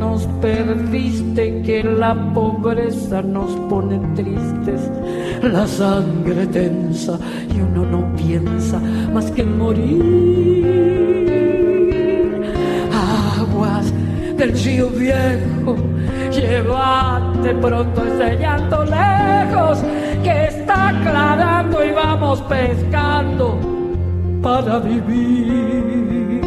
nos perdiste, que la pobreza nos pone tristes, la sangre tensa y uno no piensa más que morir. Aguas del río viejo, llévate pronto ese llanto lejos, que está aclarando y vamos pescando para vivir.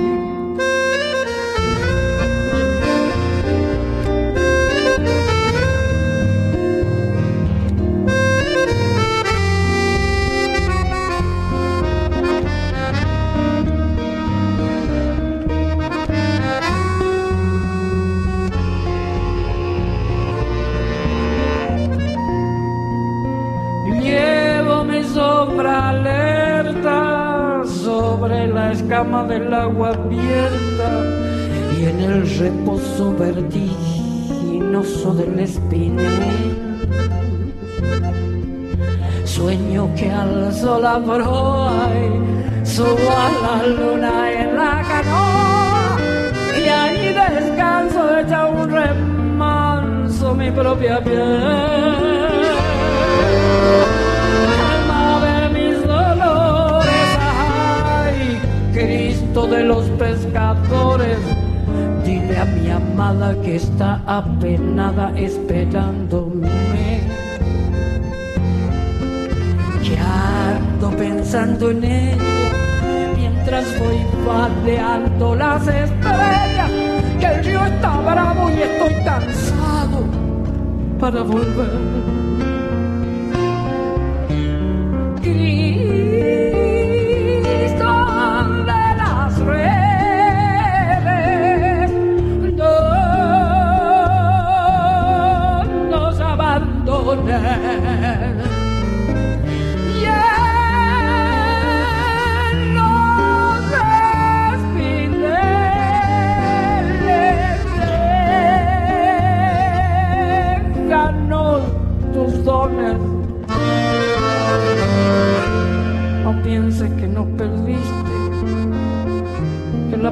Del agua abierta en el reposo vertiginoso del espinel. Sueño que alzo la proa y subo a la luna en la canoa y ahí descanso echa un remanso mi propia piel. De los pescadores. Dile a mi amada que está apenada esperándome. Que ando pensando en ella mientras voy vadeando las estrellas. Que el río está bravo y estoy cansado para volver.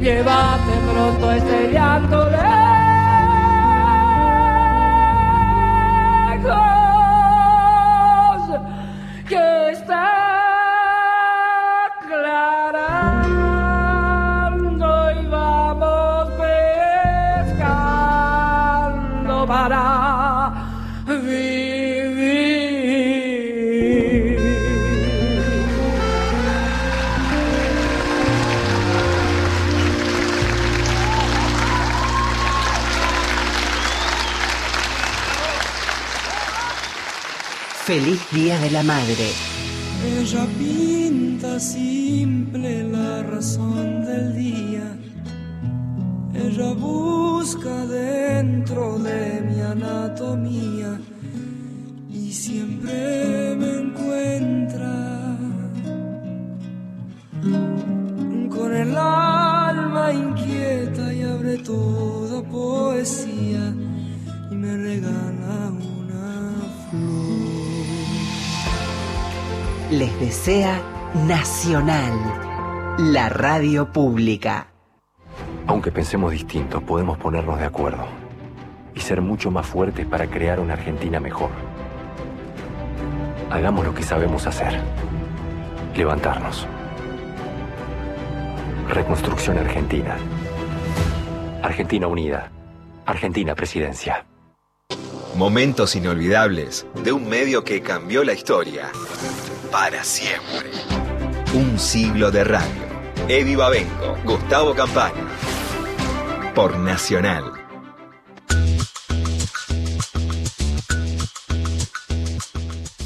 llévate pronto este llanto Día de la Madre. Ella pinta simple la razón del día. Ella busca dentro de mi anatomía y siempre Les desea Nacional, la radio pública. Aunque pensemos distinto, podemos ponernos de acuerdo y ser mucho más fuertes para crear una Argentina mejor. Hagamos lo que sabemos hacer. Levantarnos. Reconstrucción Argentina. Argentina Unida. Argentina Presidencia. Momentos inolvidables de un medio que cambió la historia para siempre. Un siglo de radio. Eddie Babenco, Gustavo Campana. Por Nacional.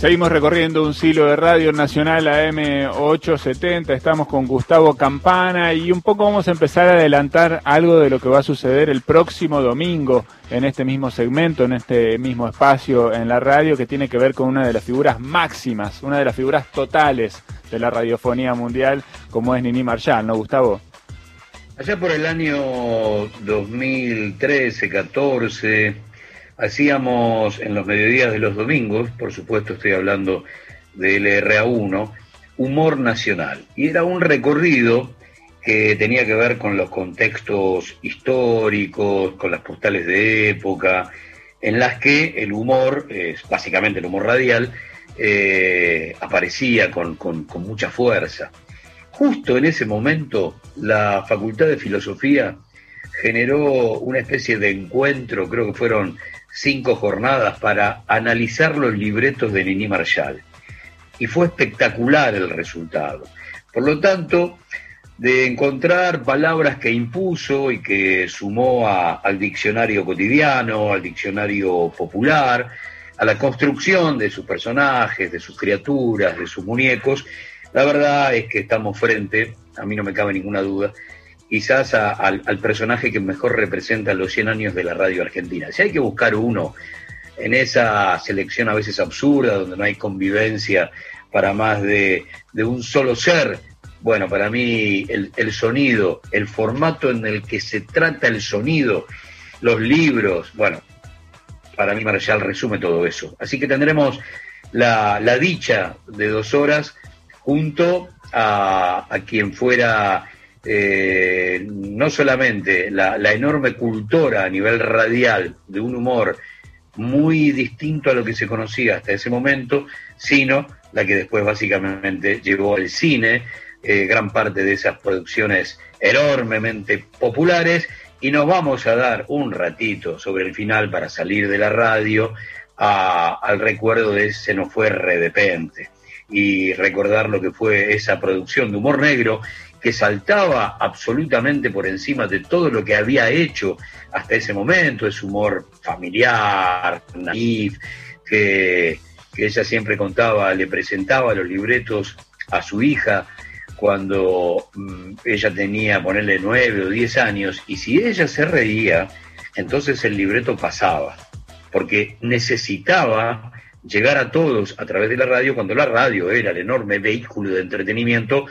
Seguimos recorriendo un siglo de Radio Nacional AM870. Estamos con Gustavo Campana y un poco vamos a empezar a adelantar algo de lo que va a suceder el próximo domingo en este mismo segmento, en este mismo espacio en la radio, que tiene que ver con una de las figuras máximas, una de las figuras totales de la radiofonía mundial, como es Nini Marshall, ¿no, Gustavo? Allá por el año 2013, 14, hacíamos en los mediodías de los domingos, por supuesto estoy hablando de LRA1, Humor Nacional. Y era un recorrido que tenía que ver con los contextos históricos, con las postales de época, en las que el humor, básicamente el humor radial, eh, aparecía con, con mucha fuerza. Justo en ese momento, la Facultad de Filosofía generó una especie de encuentro, creo que fueron cinco jornadas, para analizar los libretos de Nini Marshall. Y fue espectacular el resultado. Por lo tanto, de encontrar palabras que impuso y que sumó a- al diccionario cotidiano, al diccionario popular, a la construcción de sus personajes, de sus criaturas, de sus muñecos. La verdad es que estamos frente, a mí no me cabe ninguna duda, quizás al, personaje que mejor representa los 100 años de la radio argentina. Si hay que buscar uno en esa selección a veces absurda, donde no hay convivencia para más de, un solo ser, bueno, para mí el, sonido, el formato en el que se trata el sonido, los libros, bueno, para mí Marshall resume todo eso. Así que tendremos la, dicha de dos horas junto a quien fuera eh, no solamente la, enorme cultora a nivel radial de un humor muy distinto a lo que se conocía hasta ese momento, sino la que después básicamente llevó al cine eh, gran parte de esas producciones enormemente populares. Y nos vamos a dar un ratito sobre el final para salir de la radio a- al recuerdo de Se nos fue de repente y recordar lo que fue esa producción de humor negro que saltaba absolutamente por encima de todo lo que había hecho hasta ese momento, ese humor familiar, naif, que, ella siempre contaba, le presentaba los libretos a su hija cuando mm, ella tenía, ponerle nueve o diez años, y si ella se reía, entonces el libreto pasaba, porque necesitaba llegar a todos a través de la radio, cuando la radio era el enorme vehículo de entretenimiento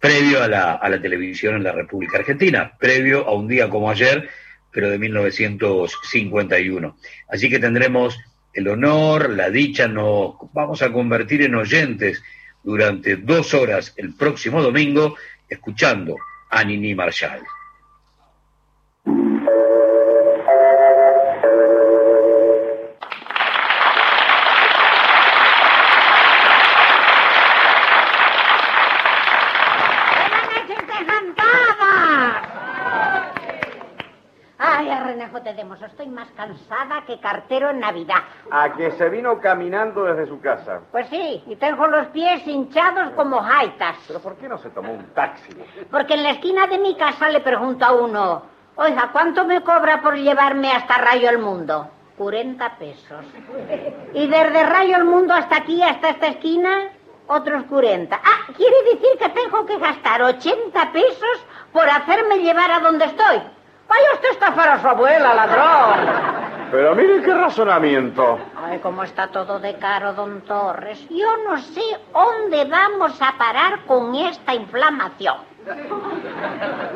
previo a la, a la televisión en la República Argentina, previo a un día como ayer, pero de 1951. Así que tendremos el honor, la dicha, nos vamos a convertir en oyentes durante dos horas el próximo domingo, escuchando a Nini Marshall. Más cansada que cartero en Navidad. A que se vino caminando desde su casa. Pues sí, y tengo los pies hinchados como jaitas. ¿Pero por qué no se tomó un taxi? Porque en la esquina de mi casa le pregunto a uno, oiga, ¿cuánto me cobra por llevarme hasta Rayo el Mundo? 40 pesos. Y desde Rayo el Mundo hasta aquí, hasta esta esquina, otros 40. Ah, quiere decir que tengo que gastar 80 pesos por hacerme llevar a donde estoy. Vaya usted a estafar a su abuela, ladrón. Pero mire qué razonamiento. Ay, cómo está todo de caro, don Torres. Yo no sé dónde vamos a parar con esta inflamación.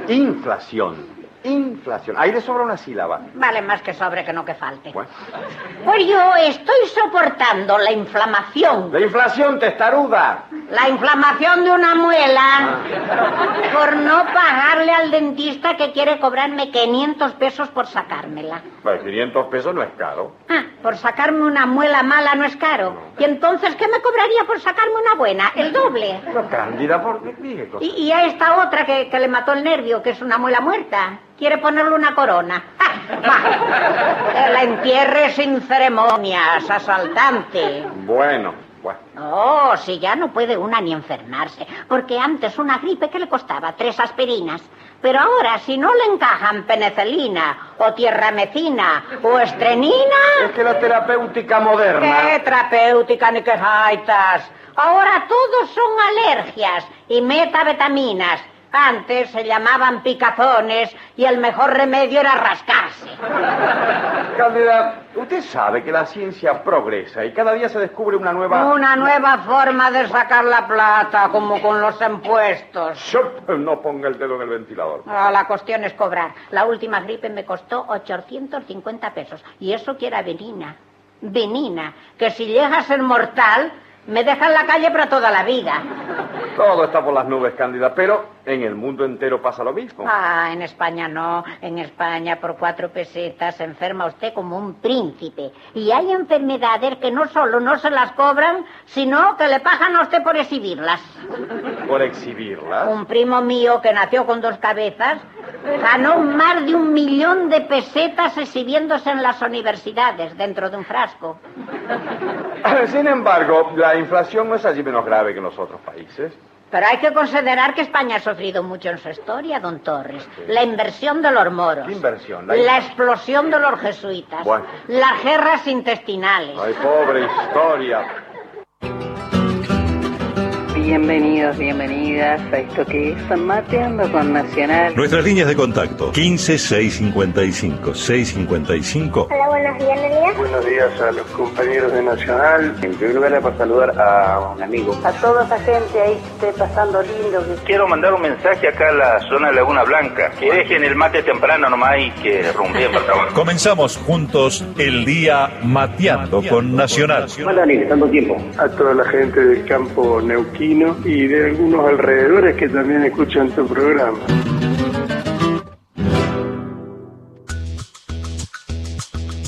Inflación. Inflación. Ahí le sobra una sílaba. Vale más que sobre que no que falte. Bueno. Pues yo estoy soportando la inflamación. La inflación testaruda. La inflamación de una muela por no pagarle al dentista que quiere cobrarme 500 pesos por sacármela. Pues 500 pesos no es caro. Por sacarme una muela mala no es caro. ¿Y entonces qué me cobraría por sacarme una buena? El doble. Pero Cándida, ¿por qué? Y, y a esta otra que, que le mató el nervio, que es una muela muerta, quiere ponerle una corona. Ah. Que la entierre sin ceremonias, asaltante. Bueno, bueno. Oh, si ya no puede una ni enfermarse, porque antes una gripe que le costaba tres aspirinas. Pero ahora, si no le encajan penicilina, o tierramecina, o estrenina... Es que la terapéutica moderna... ¿Qué terapéutica ni qué jaitas? Ahora todos son alergias y metabetaminas. Antes se llamaban picazones y el mejor remedio era rascarse. Cándida, usted sabe que la ciencia progresa y cada día se descubre una nueva... Una nueva forma de sacar la plata, como con los impuestos. No ponga el dedo en el ventilador. Ah, la cuestión es cobrar. La última gripe me costó 850 pesos. Y eso que era venina. Venina. Que si llega a ser mortal, me deja en la calle para toda la vida. Todo está por las nubes, Cándida, pero en el mundo entero pasa lo mismo. Ah, en España no. En España por cuatro pesetas se enferma usted como un príncipe. Y hay enfermedades que no solo no se las cobran, sino que le pagan a usted por exhibirlas. Por exhibirlas. Un primo mío que nació con dos cabezas ganó más de un millón de pesetas exhibiéndose en las universidades dentro de un frasco. Sin embargo, la inflación no es allí menos grave que en los otros países. Pero hay que considerar que España ha sufrido mucho en su historia, don Torres. La inversión de los moros. ¿Qué inversión? La, explosión de los jesuitas. Bueno. Las guerras intestinales. Ay, pobre historia. Bienvenidos, bienvenidas a esto que es Mateando con Nacional. Nuestras líneas de contacto 15 655 655. Hola, buenos días, Nelia. Buenos días a los compañeros de Nacional. En primer lugar, era para saludar a un amigo. A toda esa gente ahí que esté pasando lindo. que- Quiero mandar un mensaje acá a la zona de Laguna Blanca. Que dejen el mate temprano nomás y que rumbeen para el trabajo. Comenzamos juntos el día mateando con Nacional. tanto tiempo. A toda la gente del campo neuquino y de algunos alrededores que también escuchan tu programa.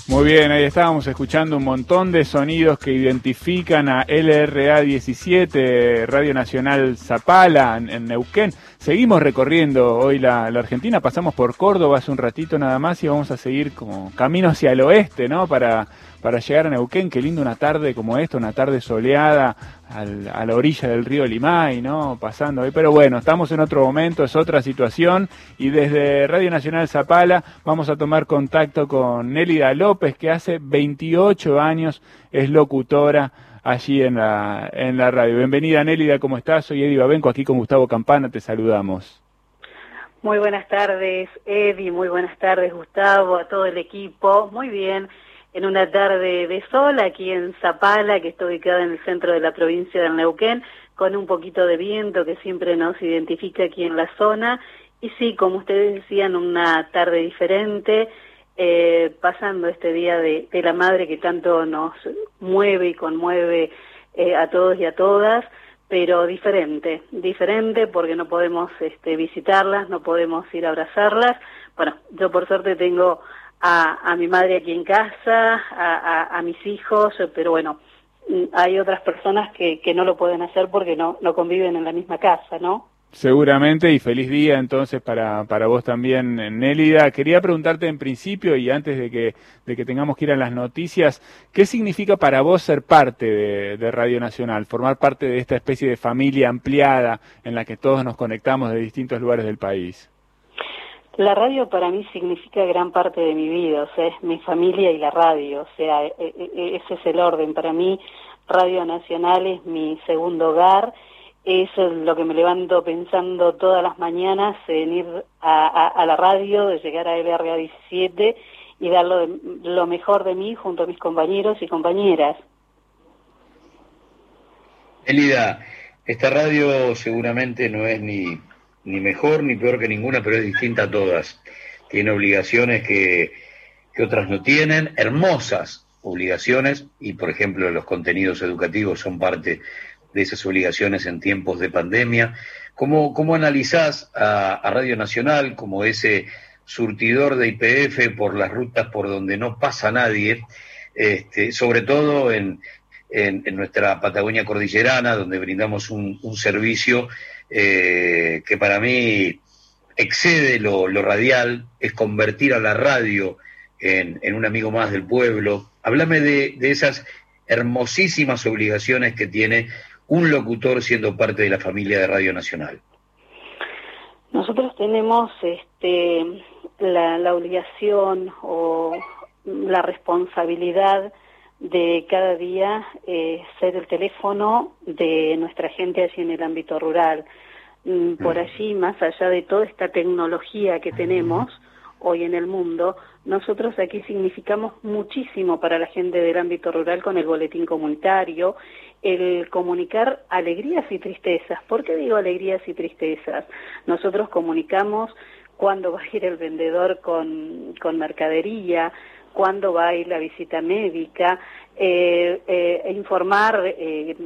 Muy bien, ahí estábamos escuchando un montón de sonidos que identifican a LRA 17, Radio Nacional Zapala, en, Neuquén. Seguimos recorriendo hoy la, la Argentina, pasamos por Córdoba hace un ratito nada más y vamos a seguir como camino hacia el oeste, ¿no? Para, para llegar a Neuquén. Qué lindo una tarde como esta, una tarde soleada al- a la orilla del río Limay, ¿no? Pasando ahí. Pero bueno, estamos en otro momento, es otra situación. Y desde Radio Nacional Zapala vamos a tomar contacto con Nélida López, que hace 28 años es locutora allí en la, en la radio. Bienvenida Nélida, ¿cómo estás? Soy Eddie Babenco, aquí con Gustavo Campana, te saludamos. Muy buenas tardes, Eddie. Muy buenas tardes, Gustavo, a todo el equipo. Muy bien. En una tarde de sol aquí en Zapala, que está ubicada en el centro de la provincia del Neuquén, con un poquito de viento que siempre nos identifica aquí en la zona. Y sí, como ustedes decían, una tarde diferente, eh, pasando este día de, de la madre que tanto nos mueve y conmueve eh, a todos y a todas, pero diferente, diferente porque no podemos este, visitarlas, no podemos ir a abrazarlas. Bueno, yo por suerte tengo a, a mi madre aquí en casa, a, mis hijos, pero bueno, mm, hay otras personas que, que no lo pueden hacer porque no, no conviven en la misma casa, ¿no? Seguramente y feliz día entonces para, para vos también, Nélida. Quería preguntarte en principio y antes de que, de que tengamos que ir a las noticias, ¿qué significa para vos ser parte de, de Radio Nacional, formar parte de esta especie de familia ampliada en la que todos nos conectamos de distintos lugares del país? La radio para mí significa gran parte de mi vida, o sea, es mi familia y la radio, o sea, e- e- ese es el orden. Para mí, Radio Nacional es mi segundo hogar, es lo que me levanto pensando todas las mañanas en ir a la radio, de llegar a LRA 17 y dar lo, de- lo mejor de mí junto a mis compañeros y compañeras. Elida, esta radio seguramente no es ni, ni mejor ni peor que ninguna, pero es distinta a todas. Tiene obligaciones que, que otras no tienen, hermosas obligaciones, y por ejemplo los contenidos educativos son parte de esas obligaciones en tiempos de pandemia. ¿Cómo, cómo analizás a, Radio Nacional como ese surtidor de IPF por las rutas por donde no pasa nadie, este, sobre todo en, en, en nuestra Patagonia cordillerana, donde brindamos un servicio eh, que para mí excede lo, lo radial, es convertir a la radio en, en un amigo más del pueblo. Háblame de, de esas hermosísimas obligaciones que tiene un locutor siendo parte de la familia de Radio Nacional. Nosotros tenemos este, la, la obligación o la responsabilidad de cada día eh, ser el teléfono de nuestra gente allí en el ámbito rural. Mm, Por allí, más allá de toda esta tecnología que tenemos hoy en el mundo, nosotros aquí significamos muchísimo para la gente del ámbito rural con el boletín comunitario, el comunicar alegrías y tristezas. ¿Por qué digo alegrías y tristezas? Nosotros comunicamos cuándo va a ir el vendedor con, con mercadería, cuándo va a ir la visita médica, eh, eh, e informar eh,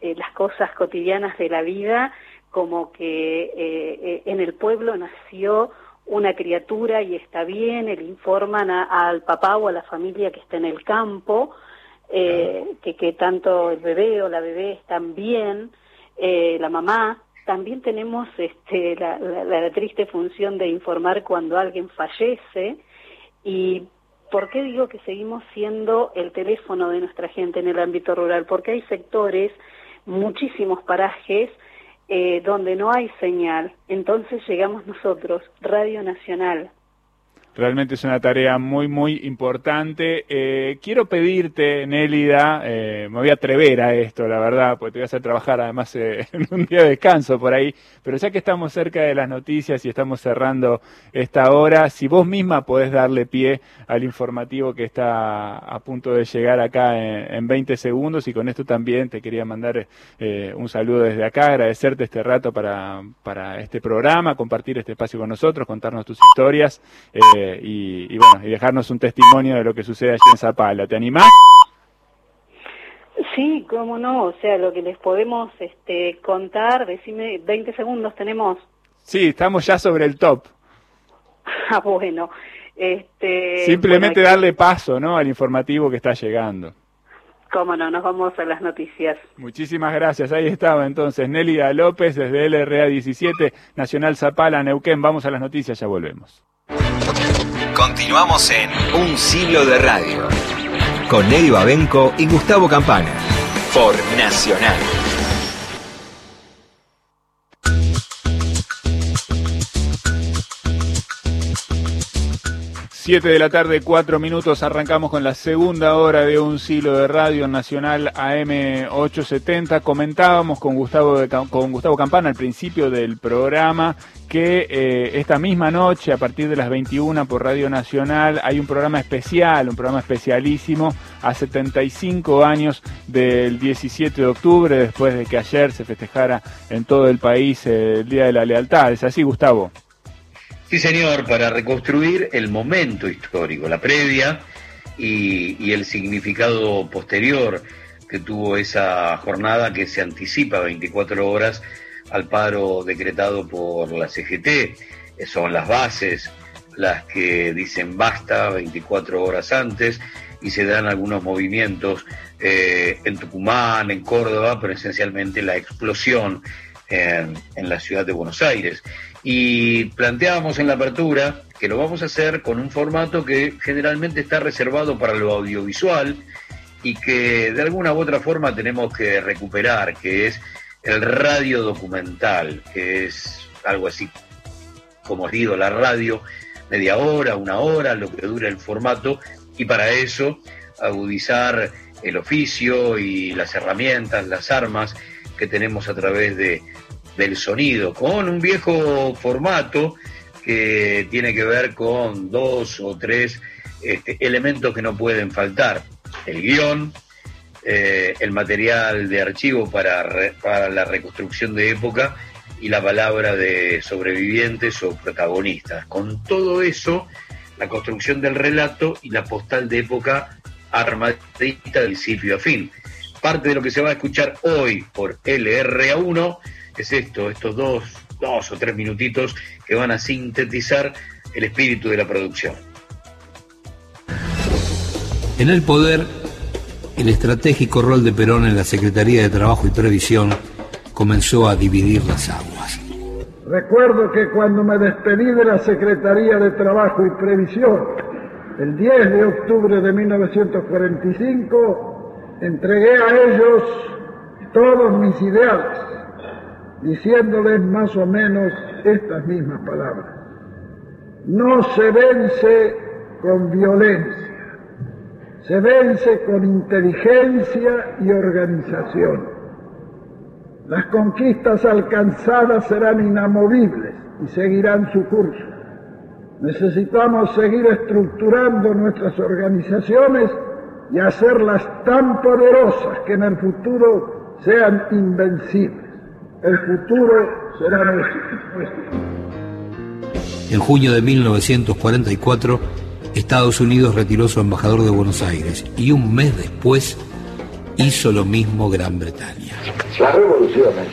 eh, las cosas cotidianas de la vida, como que eh, eh, en el pueblo nació una criatura y está bien, le informan a- al papá o a la familia que está en el campo, eh, que, que tanto el bebé o la bebé están bien, eh, la mamá. También tenemos este, la, la- la triste función de informar cuando alguien fallece. ¿Y por qué digo que seguimos siendo el teléfono de nuestra gente en el ámbito rural? Porque hay sectores, muchísimos parajes, eh, donde no hay señal, entonces llegamos nosotros, Radio Nacional. Realmente es una tarea muy, muy importante. Eh, quiero pedirte, Nélida, eh, me voy a atrever a esto, la verdad, porque te voy a hacer trabajar además eh, en un día de descanso por ahí, pero ya que estamos cerca de las noticias y estamos cerrando esta hora, si vos misma podés darle pie al informativo que está a punto de llegar acá en, en 20 segundos y con esto también te quería mandar eh, un saludo desde acá, agradecerte este rato para, para este programa, compartir este espacio con nosotros, contarnos tus historias. Eh, y, y, bueno, y dejarnos un testimonio de lo que sucede allí en Zapala. ¿Te animás? Sí, cómo no, o sea, lo que les podemos este, contar, decime, 20 segundos tenemos. Sí, estamos ya sobre el top. Ah, bueno. Este, Simplemente bueno, darle paso ¿no? al informativo que está llegando. Cómo no, nos vamos a las noticias. Muchísimas gracias. Ahí estaba entonces Nélida López desde LRA 17, Nacional Zapala, Neuquén. Vamos a las noticias, ya volvemos. Continuamos en Un siglo de radio con Eddie Babenco y Gustavo Campana por Nacional. Siete de la tarde, cuatro minutos, arrancamos con la segunda hora de un siglo de radio nacional AM 870. Comentábamos con Gustavo, con Gustavo Campana al principio del programa que eh, esta misma noche, a partir de las 21 por Radio Nacional, hay un programa especial, un programa especialísimo, a 75 años del 17 de octubre, después de que ayer se festejara en todo el país eh, el Día de la Lealtad. ¿Es así, Gustavo? Sí, señor, para reconstruir el momento histórico, la previa y, y, el significado posterior que tuvo esa jornada que se anticipa 24 horas al paro decretado por la CGT. Son las bases las que dicen basta 24 horas antes y se dan algunos movimientos eh, en Tucumán, en Córdoba, pero esencialmente la explosión en, en la ciudad de Buenos Aires y planteábamos en la apertura que lo vamos a hacer con un formato que generalmente está reservado para lo audiovisual y que de alguna u otra forma tenemos que recuperar, que es el radio documental, que es algo así como os digo, la radio, media hora, una hora, lo que dura el formato, y para eso agudizar el oficio y las herramientas, las armas que tenemos a través de, del sonido, con un viejo formato que tiene que ver con dos o tres este, elementos que no pueden faltar. El guion, eh, el material de archivo para, re, para la reconstrucción de época y la palabra de sobrevivientes o protagonistas. Con todo eso, la construcción del relato y la postal de época armadita del principio a fin. Parte de lo que se va a escuchar hoy por LRA1 es esto, estos dos, dos o tres minutitos que van a sintetizar el espíritu de la producción. En el poder, el estratégico rol de Perón en la Secretaría de Trabajo y Previsión comenzó a dividir las aguas. Recuerdo que cuando me despedí de la Secretaría de Trabajo y Previsión, el 10 de octubre de 1945, entregué a ellos todos mis ideales diciéndoles más o menos estas mismas palabras. No se vence con violencia, se vence con inteligencia y organización. Las conquistas alcanzadas serán inamovibles y seguirán su curso. Necesitamos seguir estructurando nuestras organizaciones y hacerlas tan poderosas que en el futuro sean invencibles. El futuro será nuestro. En junio de 1944, Estados Unidos retiró su embajador de Buenos Aires y un mes después hizo lo mismo Gran Bretaña. Las revoluciones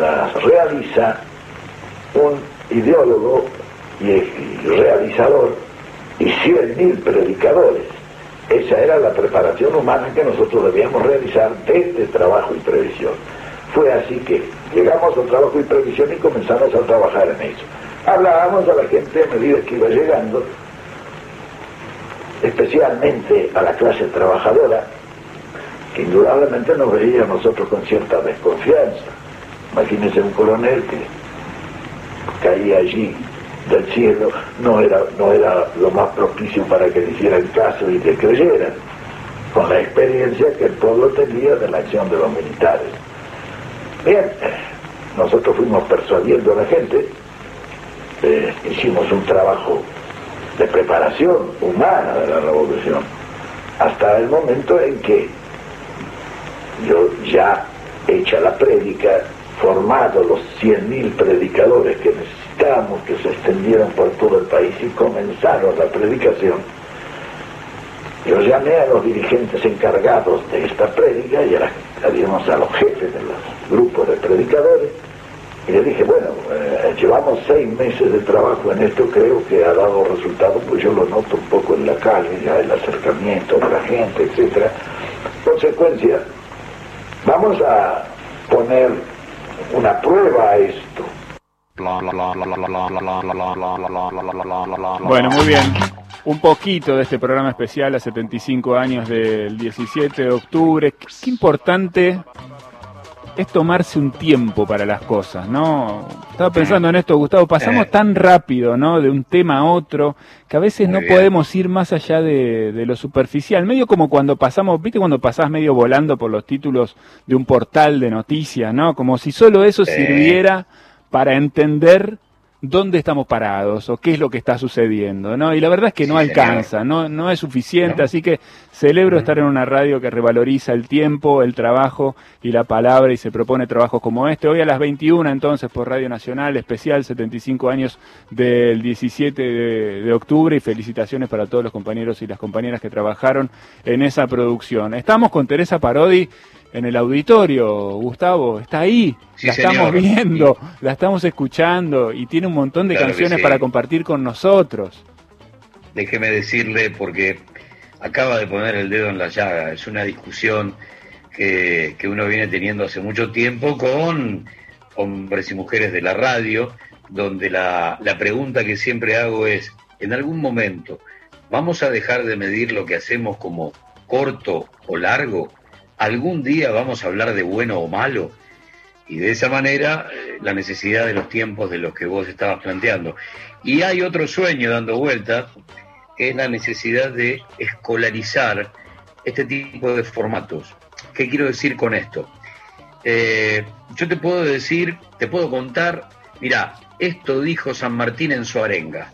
las realiza un ideólogo y realizador y cien mil predicadores. Esa era la preparación humana que nosotros debíamos realizar desde trabajo y previsión. Fue así que llegamos al trabajo y previsión y comenzamos a trabajar en eso. Hablábamos a la gente a medida que iba llegando, especialmente a la clase trabajadora, que indudablemente nos veía a nosotros con cierta desconfianza. Imagínense un coronel que caía allí del cielo, no era, no era lo más propicio para que le hicieran caso y le creyeran, con la experiencia que el pueblo tenía de la acción de los militares. Bien, nosotros fuimos persuadiendo a la gente, eh, hicimos un trabajo de preparación humana de la revolución, hasta el momento en que yo ya hecha la prédica, formado los 100.000 predicadores que necesitábamos que se extendieran por todo el país y comenzaron la predicación, yo llamé a los dirigentes encargados de esta prédica y a, a, digamos, a los jefes de los grupos de predicadores y le dije, bueno, eh, llevamos seis meses de trabajo en esto, creo que ha dado resultado, pues yo lo noto un poco en la calle, ya el acercamiento de la gente, etcétera. Consecuencia, vamos a poner una prueba a esto. Bueno, muy bien. Un poquito de este programa especial a 75 años del 17 de octubre. Qué importante es tomarse un tiempo para las cosas, ¿no? Estaba pensando en esto, Gustavo, pasamos tan rápido, ¿no? De un tema a otro, que a veces no podemos ir más allá de, de, lo superficial. Medio como cuando pasamos, ¿viste? Cuando pasás medio volando por los títulos de un portal de noticias, ¿no? Como si solo eso sirviera para entender dónde estamos parados o qué es lo que está sucediendo, ¿no? Y la verdad es que no alcanza, no, no es suficiente, así que celebro estar en una radio que revaloriza el tiempo, el trabajo y la palabra y se propone trabajos como este. Hoy a las 21 entonces por Radio Nacional, especial 75 años del 17 de, de octubre y felicitaciones para todos los compañeros y las compañeras que trabajaron en esa producción. Estamos con Teresa Parodi en el auditorio, Gustavo, está ahí, Sí, la señor. estamos viendo, la estamos escuchando y tiene un montón de Claro canciones sí. para compartir con nosotros. Déjeme decirle, porque acaba de poner el dedo en la llaga, es una discusión que, que uno viene teniendo hace mucho tiempo con hombres y mujeres de la radio, donde la, la pregunta que siempre hago es, en algún momento, ¿vamos a dejar de medir lo que hacemos como corto o largo? ¿Algún día vamos a hablar de bueno o malo? Y de esa manera, eh, la necesidad de los tiempos de los que vos estabas planteando. Y hay otro sueño dando vueltas, que es la necesidad de escolarizar este tipo de formatos. ¿Qué quiero decir con esto? Eh, yo te puedo decir, te puedo contar, mira, esto dijo San Martín en su arenga.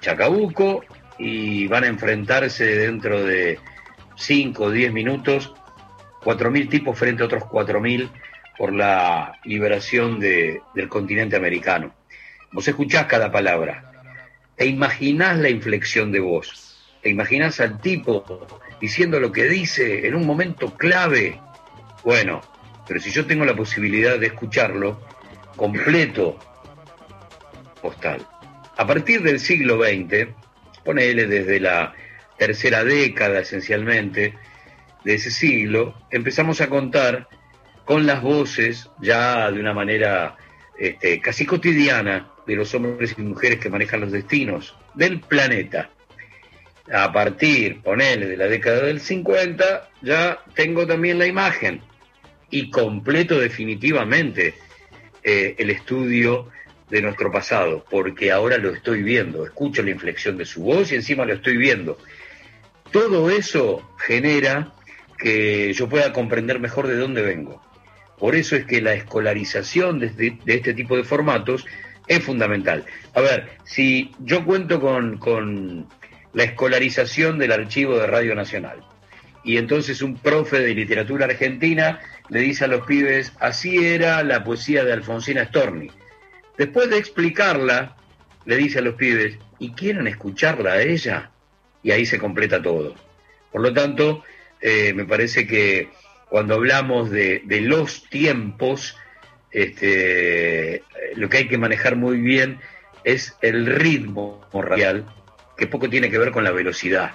Chacabuco y van a enfrentarse dentro de 5 o 10 minutos 4.000 tipos frente a otros 4.000 por la liberación de- del continente americano. Vos escuchás cada palabra, te imaginás la inflexión de voz, te imaginás al tipo diciendo lo que dice en un momento clave. Bueno, pero si yo tengo la posibilidad de escucharlo completo, postal. A partir del siglo XX, ponele desde la tercera década esencialmente de ese siglo, empezamos a contar con las voces ya de una manera este, casi cotidiana de los hombres y mujeres que manejan los destinos del planeta. A partir, ponele, de la década del 50, ya tengo también la imagen y completo definitivamente eh, el estudio de nuestro pasado, porque ahora lo estoy viendo, escucho la inflexión de su voz y encima lo estoy viendo. Todo eso genera que yo pueda comprender mejor de dónde vengo. Por eso es que la escolarización de este, de este tipo de formatos es fundamental. A ver, si yo cuento con, con la escolarización del archivo de Radio Nacional, y entonces un profe de literatura argentina le dice a los pibes, así era la poesía de Alfonsina Storni. Después de explicarla, le dice a los pibes, ¿y quieren escucharla a ella? Y ahí se completa todo. Por lo tanto, eh, me parece que cuando hablamos de, los tiempos, este, lo que hay que manejar muy bien es el ritmo radial, que poco tiene que ver con la velocidad.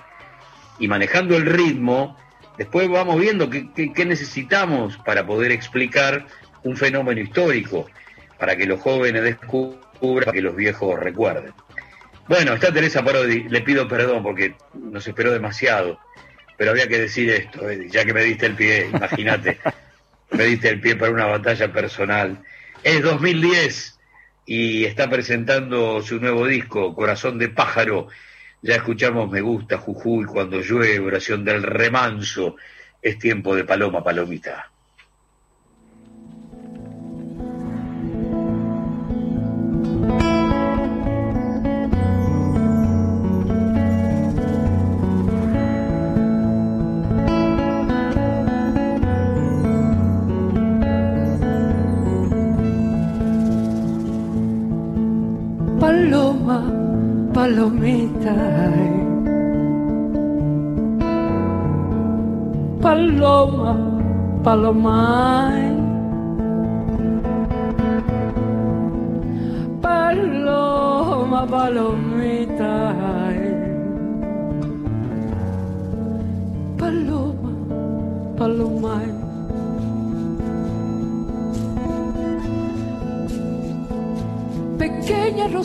Y manejando el ritmo, después vamos viendo qué necesitamos para poder explicar un fenómeno histórico, para que los jóvenes descubran, para que los viejos recuerden. Bueno, está Teresa Parodi, le pido perdón porque nos esperó demasiado, pero había que decir esto, Eddie, ya que me diste el pie, imagínate, me diste el pie para una batalla personal Es 2010 y está presentando su nuevo disco, Corazón de Pájaro. Ya escuchamos Me gusta, Jujuy, cuando llueve, oración del remanso. Es tiempo de paloma, palomita. Paloma, palomita. Paloma, paloma. Paloma, palomita. Paloma,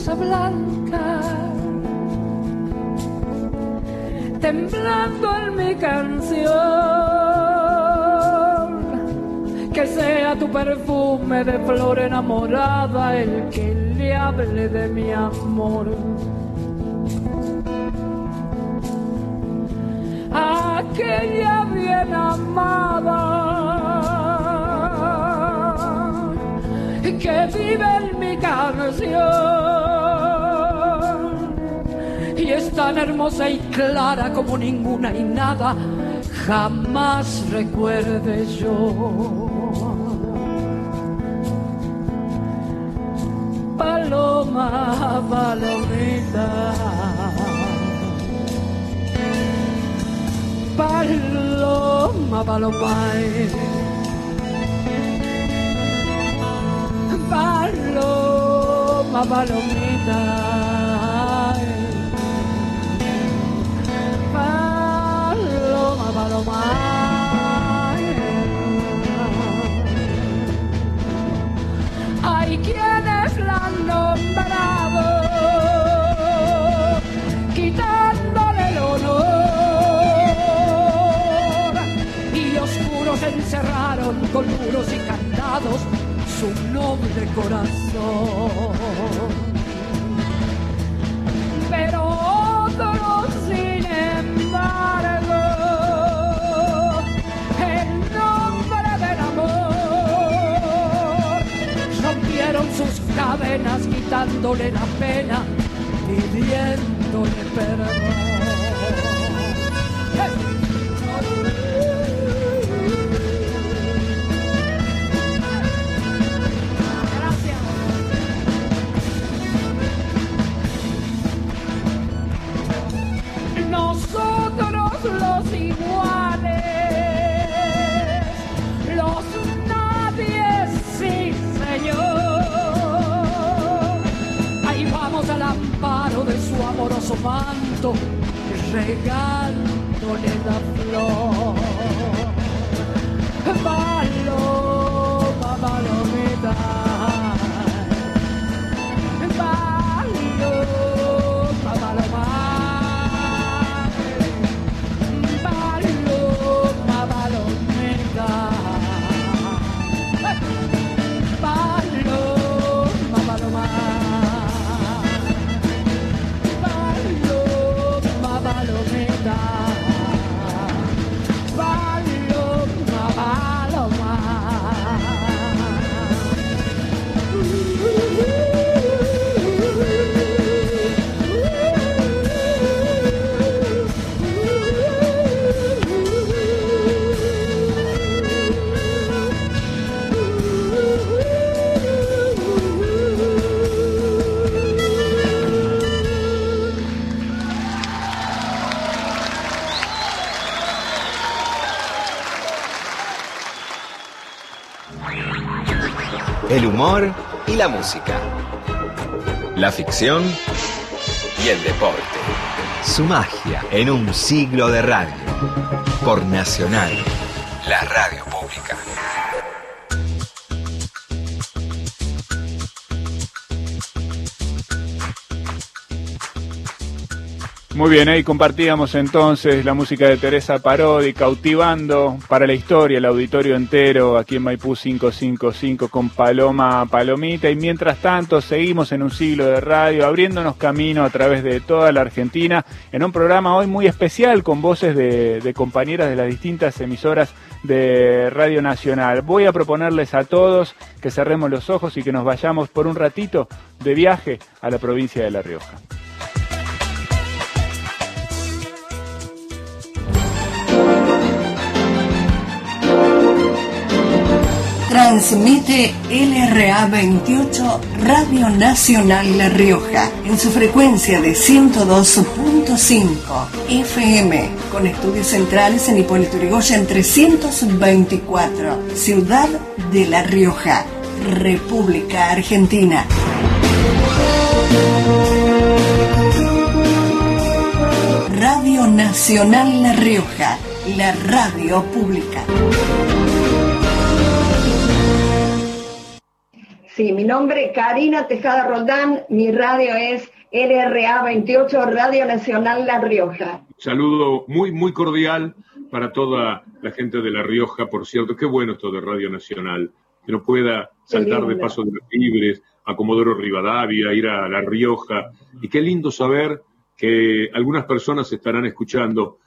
blanca, temblando en mi canción, que sea tu perfume de flor enamorada el que le hable de mi amor. Aquella bien amada que vive en mi canción tan hermosa y clara como ninguna y nada jamás recuerde yo. Paloma, palomita. Paloma, paloma. paloma, palomita. Con muros y candados su noble corazón. Cadenas quitándole la pena, pidiéndole perdón. nosotros los iguales, manto, regándole la flor. Paloma, palomita. Y la música. La ficción y el deporte. Su magia en un siglo de radio. Por Nacional, la radio Muy bien, ahí compartíamos entonces la música de Teresa Parodi, cautivando para la historia el auditorio entero aquí en Maipú 555 con Paloma Palomita. Y mientras tanto, seguimos en un siglo de radio, abriéndonos camino a través de toda la Argentina, en un programa hoy muy especial con voces de, de compañeras de las distintas emisoras de Radio Nacional. Voy a proponerles a todos que cerremos los ojos y que nos vayamos por un ratito de viaje a la provincia de La Rioja. Transmite LRA 28 Radio Nacional La Rioja en su frecuencia de 102.5 FM con estudios centrales en Hipólito Yrigoyen 324 Ciudad de La Rioja República Argentina. Radio Nacional La Rioja, la radio pública. Sí, mi nombre es Karina Tejada Roldán, mi radio es LRA 28, Radio Nacional La Rioja. Saludo muy, muy cordial para toda la gente de La Rioja, por cierto. Qué bueno esto de Radio Nacional, que no pueda saltar de paso de los libres a Comodoro Rivadavia, ir a La Rioja. Y qué lindo saber que algunas personas estarán escuchando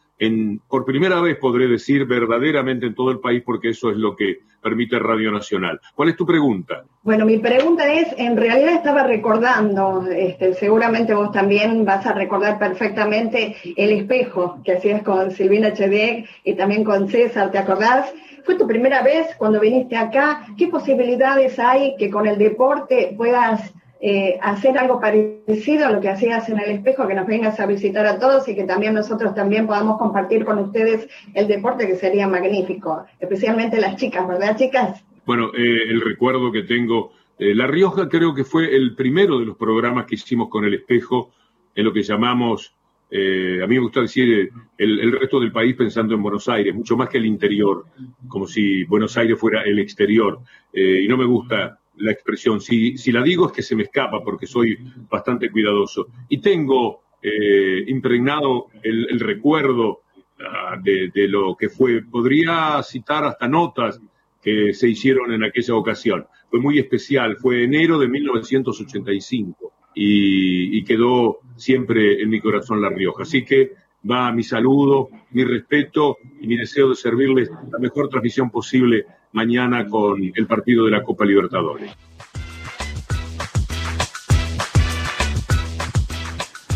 por primera vez podré decir verdaderamente en todo el país porque eso es lo que permite Radio Nacional. ¿Cuál es tu pregunta? Bueno, mi pregunta es, en realidad estaba recordando, este, seguramente vos también vas a recordar perfectamente el espejo que hacías con Silvina Chedek y también con César, ¿te acordás? ¿Fue tu primera vez cuando viniste acá? ¿Qué posibilidades hay que con el deporte puedas eh, hacer algo parecido a lo que hacías en el espejo, que nos vengas a visitar a todos y que también nosotros también podamos compartir con ustedes el deporte, que sería magnífico, especialmente las chicas, ¿verdad, chicas? Bueno, eh, el recuerdo que tengo, eh, La Rioja creo que fue el primero de los programas que hicimos con el espejo, en lo que llamamos, a mí me gusta decir, el, el resto del país pensando en Buenos Aires, mucho más que el interior, como si Buenos Aires fuera el exterior, y no me gusta la expresión. Si, si la digo es que se me escapa porque soy bastante cuidadoso. Y tengo eh, impregnado el, el recuerdo ah, de, de, lo que fue. Podría citar hasta notas que se hicieron en aquella ocasión. Fue muy especial. Fue enero de 1985 y, y quedó siempre en mi corazón La Rioja. Así que va mi saludo, mi respeto y mi deseo de servirles la mejor transmisión posible mañana con el partido de la Copa Libertadores.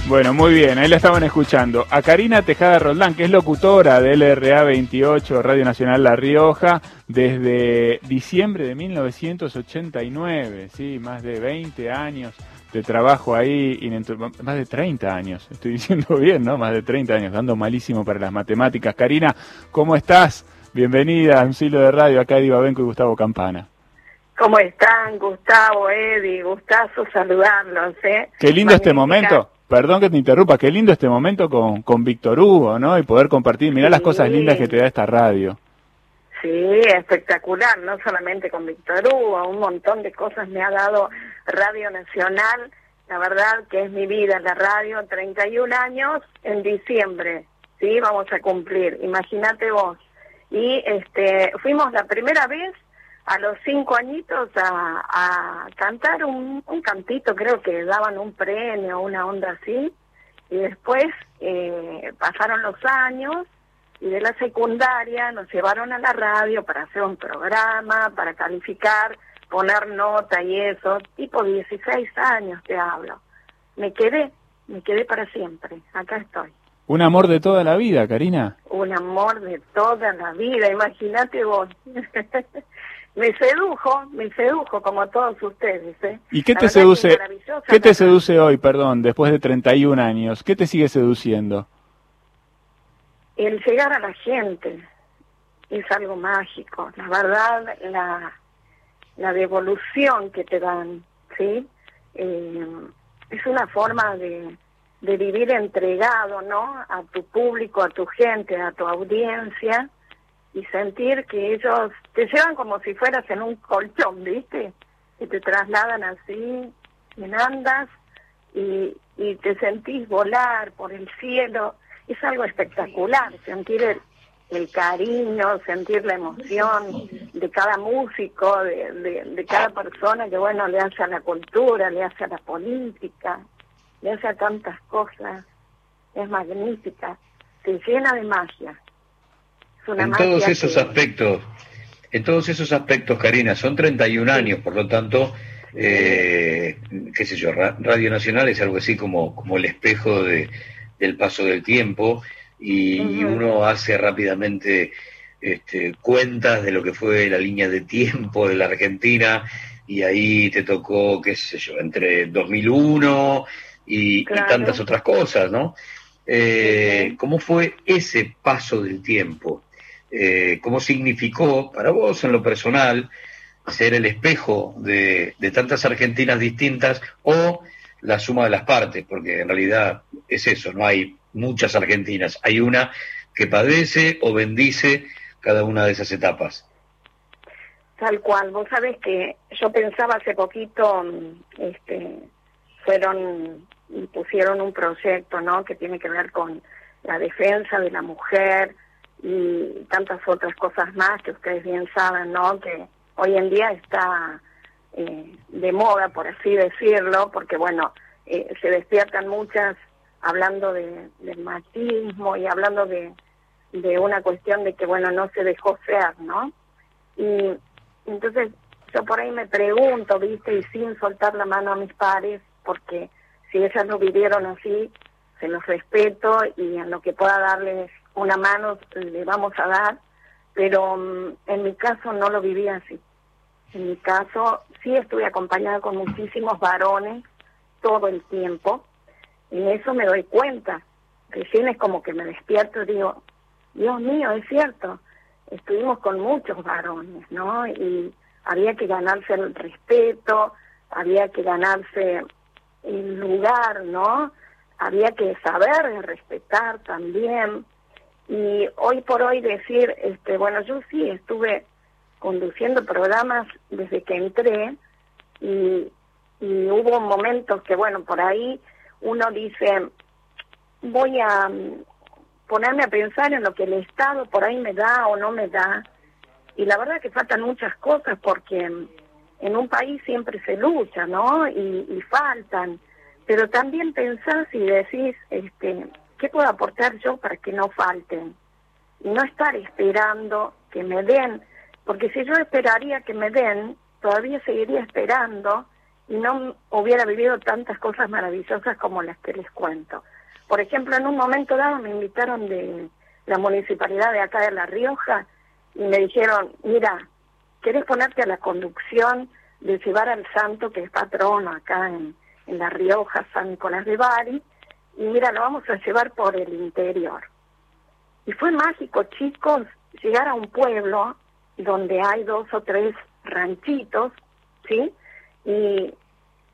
Bueno, muy bien, ahí la estaban escuchando. A Karina Tejada Roldán, que es locutora del LRA 28, Radio Nacional La Rioja, desde diciembre de 1989, sí, más de 20 años de trabajo ahí, más de 30 años, estoy diciendo bien, ¿no? Más de 30 años, dando malísimo para las matemáticas. Karina, ¿cómo estás? Bienvenida a un silo de radio, acá Eddie Babenco y Gustavo Campana. ¿Cómo están, Gustavo, Eddie? Gustazo saludarlos, ¿eh? Qué lindo este momento. Perdón que te interrumpa, qué lindo este momento con, con Víctor Hugo, ¿no? Y poder compartir, mirá sí. las cosas lindas que te da esta radio. Sí, espectacular, no solamente con Víctor Hugo, un montón de cosas me ha dado Radio Nacional, la verdad que es mi vida la radio, 31 años en diciembre, ¿sí? Vamos a cumplir, imagínate vos. Y este, fuimos la primera vez a los cinco añitos a, cantar un, un cantito, creo que daban un premio, una onda así, y después eh, pasaron los años y de la secundaria nos llevaron a la radio para hacer un programa, para calificar, poner nota y eso, tipo 16 años te hablo. Me quedé, me quedé para siempre, acá estoy. Un amor de toda la vida, Karina. Un amor de toda la vida, imagínate vos. me sedujo, me sedujo como a todos ustedes. ¿eh? ¿Y qué te seduce? ¿Qué te seduce hoy, perdón, después de 31 años? ¿Qué te sigue seduciendo? El llegar a la gente es algo mágico. La verdad, la, la devolución que te dan, ¿sí? Eh, es una forma de, de vivir entregado, ¿no? A tu público, a tu gente, a tu audiencia y sentir que ellos te llevan como si fueras en un colchón, ¿viste? Y te trasladan así, en andas y, y te sentís volar por el cielo. Es algo espectacular, sentir el, el cariño, sentir la emoción de cada músico, de, de cada persona que, bueno, le hace a la cultura, le hace a la política, le hace a tantas cosas. Es magnífica, te llena de magia. Es una En magia todos esos que- aspectos, en todos esos aspectos, Karina, son 31 años, por lo tanto, eh, qué sé yo, Ra- Radio Nacional es algo así como, como el espejo de, del paso del tiempo y, y uno hace rápidamente este, cuentas de lo que fue la línea de tiempo de la Argentina y ahí te tocó, qué sé yo, entre 2001 y, tantas otras cosas, ¿no? Eh, ¿Cómo fue ese paso del tiempo? Eh, ¿Cómo significó para vos en lo personal ser el espejo de, de tantas Argentinas distintas o la suma de las partes? Porque en realidad es eso, no hay muchas Argentinas, hay una que padece o bendice cada una de esas etapas. Tal cual, vos sabés que yo pensaba hace poquito, mm, este, fueron y pusieron un proyecto, ¿no? Que tiene que ver con la defensa de la mujer y tantas otras cosas más que ustedes bien saben, ¿no? Que hoy en día está eh, de moda, por así decirlo, porque bueno, eh, se despiertan muchas hablando de, del machismo y hablando de, una cuestión de que bueno, no se dejó ser, ¿no? Y entonces yo por ahí me pregunto, viste, y sin soltar la mano a mis pares, porque si ellas lo vivieron así, se los respeto y en lo que pueda darles una mano le vamos a dar, pero mm, en mi caso no lo viví así. En mi caso sí estuve acompañada con muchísimos varones todo el tiempo, y eso me doy cuenta. Recién es como que me despierto y digo, Dios mío, es cierto, estuvimos con muchos varones, ¿no? Y había que ganarse el respeto, había que ganarse el lugar, ¿no? Había que saber respetar también. Y hoy por hoy decir, este, bueno, yo sí estuve conduciendo programas desde que entré y, y hubo momentos que, bueno, por ahí uno dice, voy a mm, ponerme a pensar en lo que el Estado por ahí me da o no me da. Y la verdad que faltan muchas cosas porque mm, en un país siempre se lucha, ¿no? Y, faltan. Pero también pensás y decís, este, ¿qué puedo aportar yo para que no falten? Y no estar esperando que me den, porque si yo esperaría que me den, todavía seguiría esperando y no hubiera vivido tantas cosas maravillosas como las que les cuento. Por ejemplo, en un momento dado me invitaron de la municipalidad de acá de La Rioja y me dijeron, mira, ¿querés ponerte a la conducción de llevar al santo que es patrono acá en, en La Rioja, San Nicolás de Bari? Y mira, lo vamos a llevar por el interior. Y fue mágico, chicos, llegar a un pueblo donde hay dos o tres ranchitos, ¿sí? Y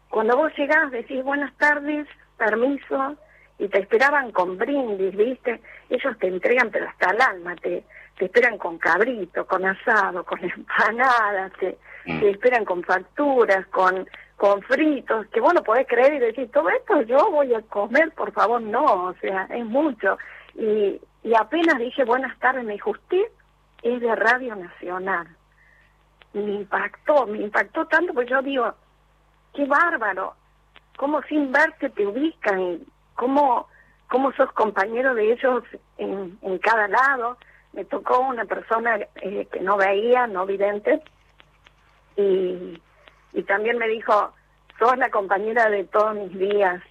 cuando vos llegás decís buenas tardes, permiso, y te esperaban con brindis, ¿viste? Ellos te entregan, pero hasta el alma, te, te esperan con cabrito, con asado, con empanadas, te, te esperan con facturas, con, con fritos, que vos no podés creer y decís, todo esto yo voy a comer, por favor, no, o sea, es mucho. Y, y apenas dije buenas tardes, me dijo, usted es de Radio Nacional. Me impactó, me impactó tanto, porque yo digo, qué bárbaro, cómo sin verte te ubican, cómo, cómo sos compañero de ellos en, en cada lado. Me tocó una persona eh, que no veía, no vidente, y, y también me dijo, sos la compañera de todos mis días.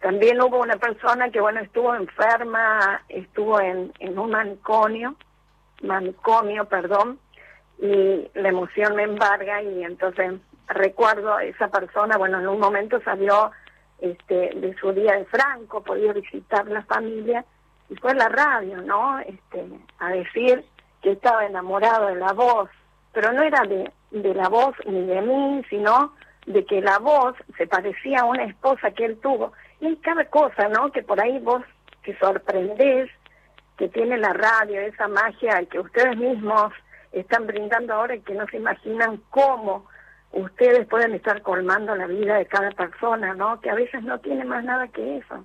También hubo una persona que, bueno, estuvo enferma, estuvo en, en un manicomio, manicomio, perdón, y la emoción me embarga y entonces recuerdo a esa persona, bueno, en un momento salió este, de su día de Franco, podía visitar la familia y fue la radio, ¿no? Este, a decir que estaba enamorado de la voz, pero no era de, de la voz ni de mí, sino de que la voz se parecía a una esposa que él tuvo. Y cada cosa, ¿no? Que por ahí vos te sorprendés, que tiene la radio, esa magia que ustedes mismos están brindando ahora y que no se imaginan cómo ustedes pueden estar colmando la vida de cada persona, ¿no? Que a veces no tiene más nada que eso.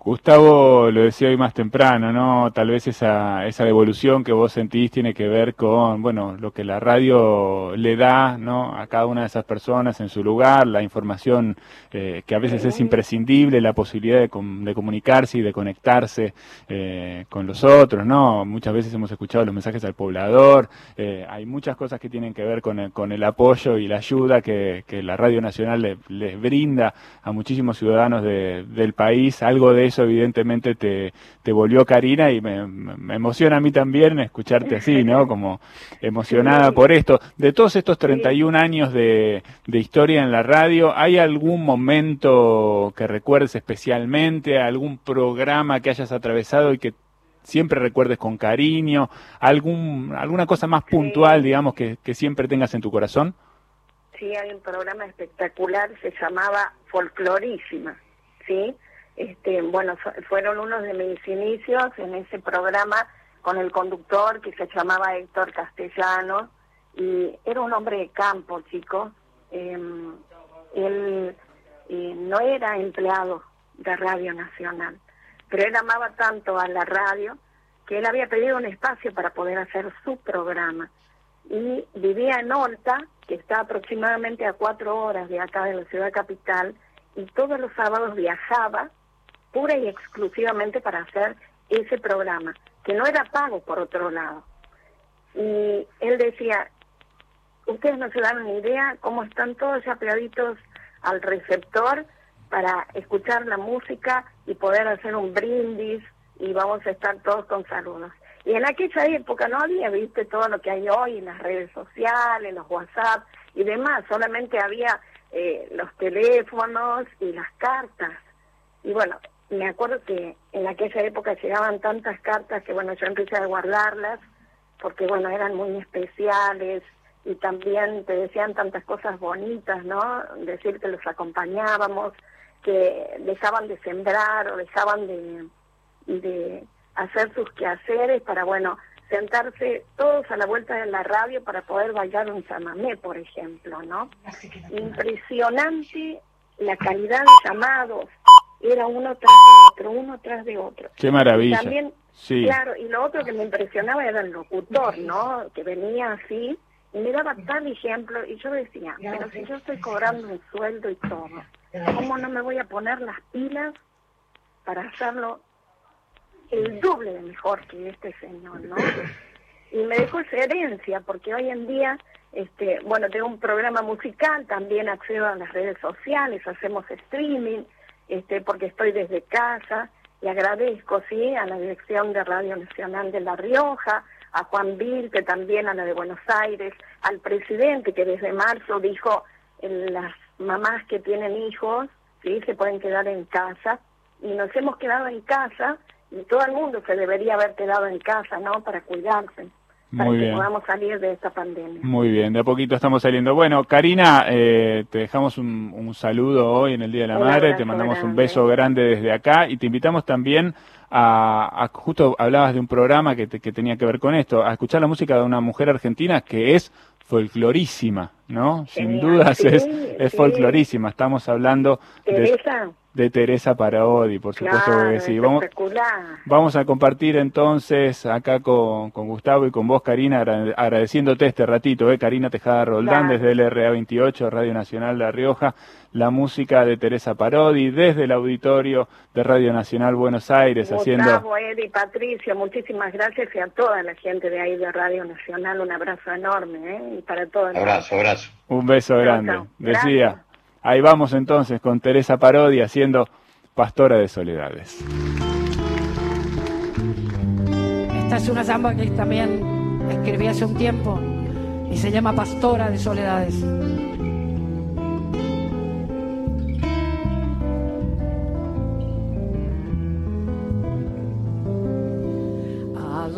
Gustavo lo decía hoy más temprano, ¿no? Tal vez esa, esa devolución que vos sentís tiene que ver con, bueno, lo que la radio le da, ¿no? A cada una de esas personas en su lugar, la información eh, que a veces es imprescindible, la posibilidad de, de comunicarse y de conectarse eh, con los otros, ¿no? Muchas veces hemos escuchado los mensajes al poblador, eh, hay muchas cosas que tienen que ver con el, apoyo y la ayuda que, la Radio Nacional le- les brinda a muchísimos ciudadanos de- del país, algo de eso evidentemente te, te volvió Karina y me, me emociona a mí también escucharte así, ¿no? Como emocionada por esto. De todos estos 31 años de, de historia en la radio, ¿hay algún momento que recuerdes especialmente, algún programa que hayas atravesado y que siempre recuerdes con cariño, algún, alguna cosa más puntual, digamos, que, que siempre tengas en tu corazón? Sí, hay un programa espectacular, se llamaba Folclorísima, ¿sí? Este, bueno, fu- fueron unos de mis inicios en ese programa con el conductor que se llamaba Héctor Castellanos y era un hombre de campo, chicos. Em, él eh, no era empleado de Radio Nacional, pero él amaba tanto a la radio que él había pedido un espacio para poder hacer su programa y vivía en Olta, que está aproximadamente a cuatro horas de acá de la ciudad capital, y todos los sábados viajaba pura y exclusivamente para hacer ese programa, que no era pago por otro lado. Y él decía, ustedes no se dan ni idea cómo están todos ya pegaditos al receptor para escuchar la música y poder hacer un brindis y vamos a estar todos con saludos. Y en aquella época no había, viste, todo lo que hay hoy en las redes sociales, los WhatsApp y demás, solamente había eh, los teléfonos y las cartas. Y bueno, me acuerdo que en aquella época llegaban tantas cartas que bueno, yo empecé a guardarlas porque bueno, eran muy especiales y también te decían tantas cosas bonitas, ¿no? Decir que los acompañábamos, que dejaban de sembrar o dejaban de, de hacer sus quehaceres para, bueno, sentarse todos a la vuelta de la radio para poder bailar un chamamé, por ejemplo, ¿no? Impresionante la calidad de llamados, era uno tras de otro, uno tras de otro. Qué maravilla. Y también, Sí. claro, y lo otro que me impresionaba era el locutor, ¿no? Que venía así y me daba tal ejemplo y yo decía, pero si yo estoy cobrando un sueldo y todo, ¿cómo no me voy a poner las pilas para hacerlo el doble de mejor que este señor, ¿no? Y me dejó esa herencia, porque hoy en día, este, bueno, tengo un programa musical, también accedo a las redes sociales, hacemos streaming, este, porque estoy desde casa, y agradezco, sí, a la dirección de Radio Nacional de La Rioja, a Juan Vil, que también a la de Buenos Aires, al presidente que desde marzo dijo, las mamás que tienen hijos, sí, se pueden quedar en casa, y nos hemos quedado en casa, y todo el mundo se debería haber quedado en casa, ¿no?, para cuidarse, para Muy que bien. podamos salir de esta pandemia. Muy bien, de a poquito estamos saliendo. Bueno, Karina, eh, te dejamos un, un saludo hoy en el Día de la Un Madre, te mandamos un beso grande desde acá y te invitamos también a, a- justo hablabas de un programa que, te- que tenía que ver con esto, a escuchar la música de una mujer argentina que es folclorísima, ¿no? Sin Genial, dudas sí, es, es sí. folclorísima. Estamos hablando de, Teresa, de Teresa Parodi, por supuesto claro, que sí. Vamos, a compartir entonces acá con, con Gustavo y con vos, Karina, agra- agradeciéndote este ratito, ¿eh? Karina Tejada Roldán, Claro. desde el RA28, Radio Nacional de La Rioja, la música de Teresa Parodi, desde el auditorio de Radio Nacional Buenos Aires, haciendo... Gustavo, Eddie, Patricio, muchísimas gracias y a toda la gente de ahí de Radio Nacional un abrazo enorme, ¿eh? Y para todo el Abrazo, abrazo. Un beso grande. Decía, ahí vamos entonces con Teresa Parodi haciendo Pastora de Soledades. Esta es una samba que también escribí hace un tiempo y se llama Pastora de Soledades.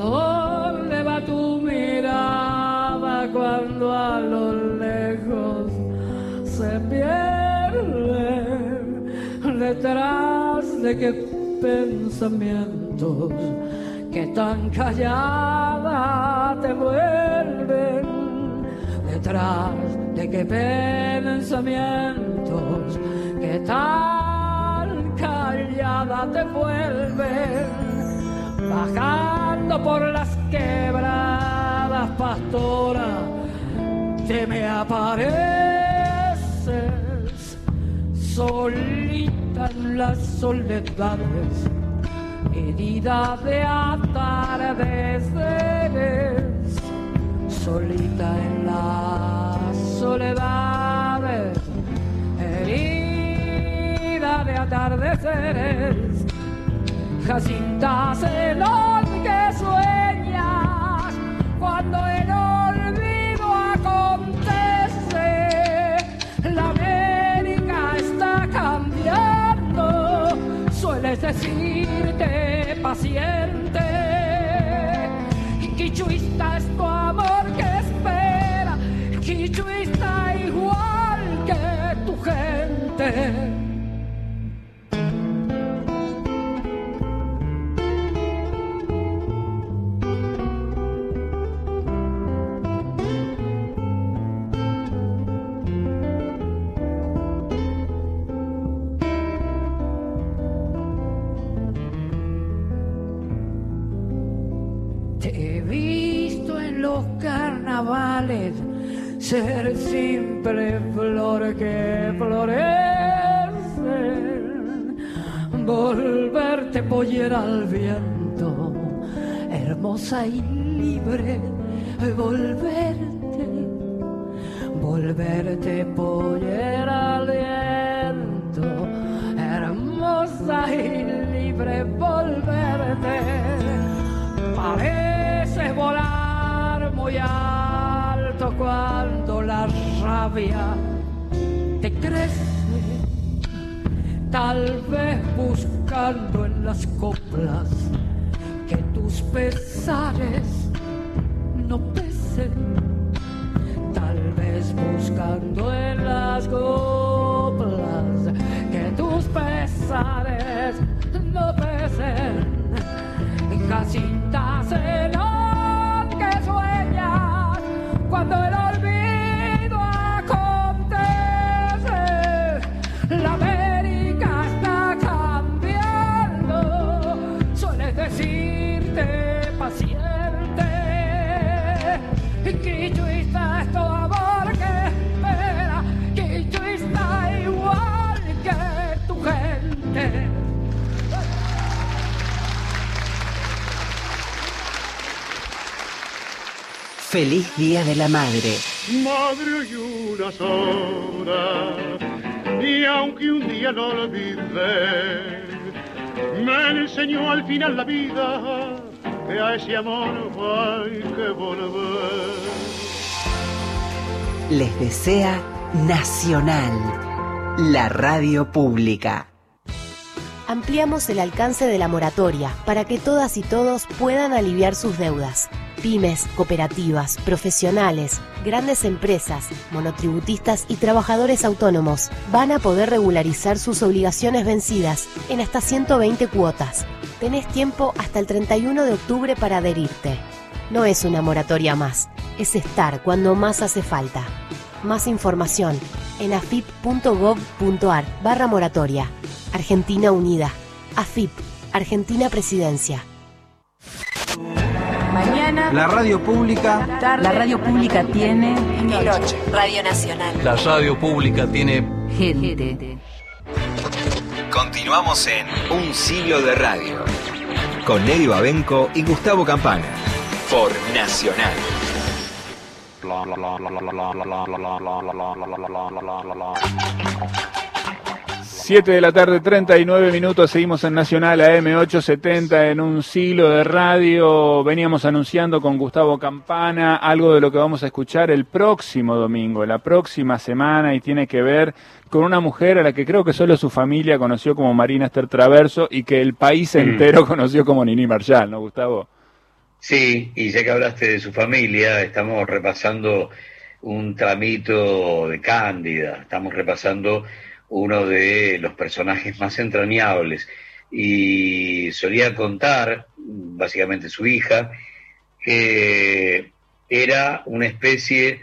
Dónde va tu mirada cuando a lo lejos se pierde? ¿Detrás de qué pensamientos que tan callada te vuelven? detrás de qué pensamientos que tan callada te vuelven, bajando por las quebradas pastora, te me apareces. Solita en las soledades, herida de atardeceres, solita en las soledades, herida de atardeceres, Jacinta Celón que sueñas cuando el olvido acontece, la América está cambiando, sueles decirte paciente, quichuista es tu amor que espera, quichuista igual que tu gente. Los carnavales ser simple flor que florece, volverte pollera al viento, hermosa y libre, volverte, volverte pollera al viento, hermosa y libre, volverte alto cuando la rabia te crece, tal vez buscando en las coplas que tus pesares no pesen, tal vez buscando en las coplas Feliz Día de la Madre. Madre y una sola, y aunque un día no lo olvidé, me enseñó al final la vida que a ese amor hay que volver. Les desea Nacional, la radio pública. Ampliamos el alcance de la moratoria para que todas y todos puedan aliviar sus deudas. Pymes, cooperativas, profesionales, grandes empresas, monotributistas y trabajadores autónomos van a poder regularizar sus obligaciones vencidas en hasta 120 cuotas. Tenés tiempo hasta el 31 de octubre para adherirte. No es una moratoria más, es estar cuando más hace falta. Más información en afip.gov.ar barra moratoria. Argentina Unida. AFIP. Argentina Presidencia. Mañana. La radio pública. La radio pública tiene. Noche. Radio Nacional. La radio pública tiene Gente. Continuamos en Un siglo de radio. Con Nelly Babenco y Gustavo Campana. Por Nacional. 7 de la tarde, 39 minutos, seguimos en Nacional AM870 en un siglo de radio. Veníamos anunciando con Gustavo Campana algo de lo que vamos a escuchar el próximo domingo, la próxima semana, y tiene que ver con una mujer a la que creo que solo su familia conoció como Marina Esther Traverso y que el país entero conoció como Nini Marshall, ¿no, Gustavo? Sí, y ya que hablaste de su familia, estamos repasando un tramito de Cándida, estamos repasando uno de los personajes más entrañables. Y solía contar, básicamente su hija, que era una especie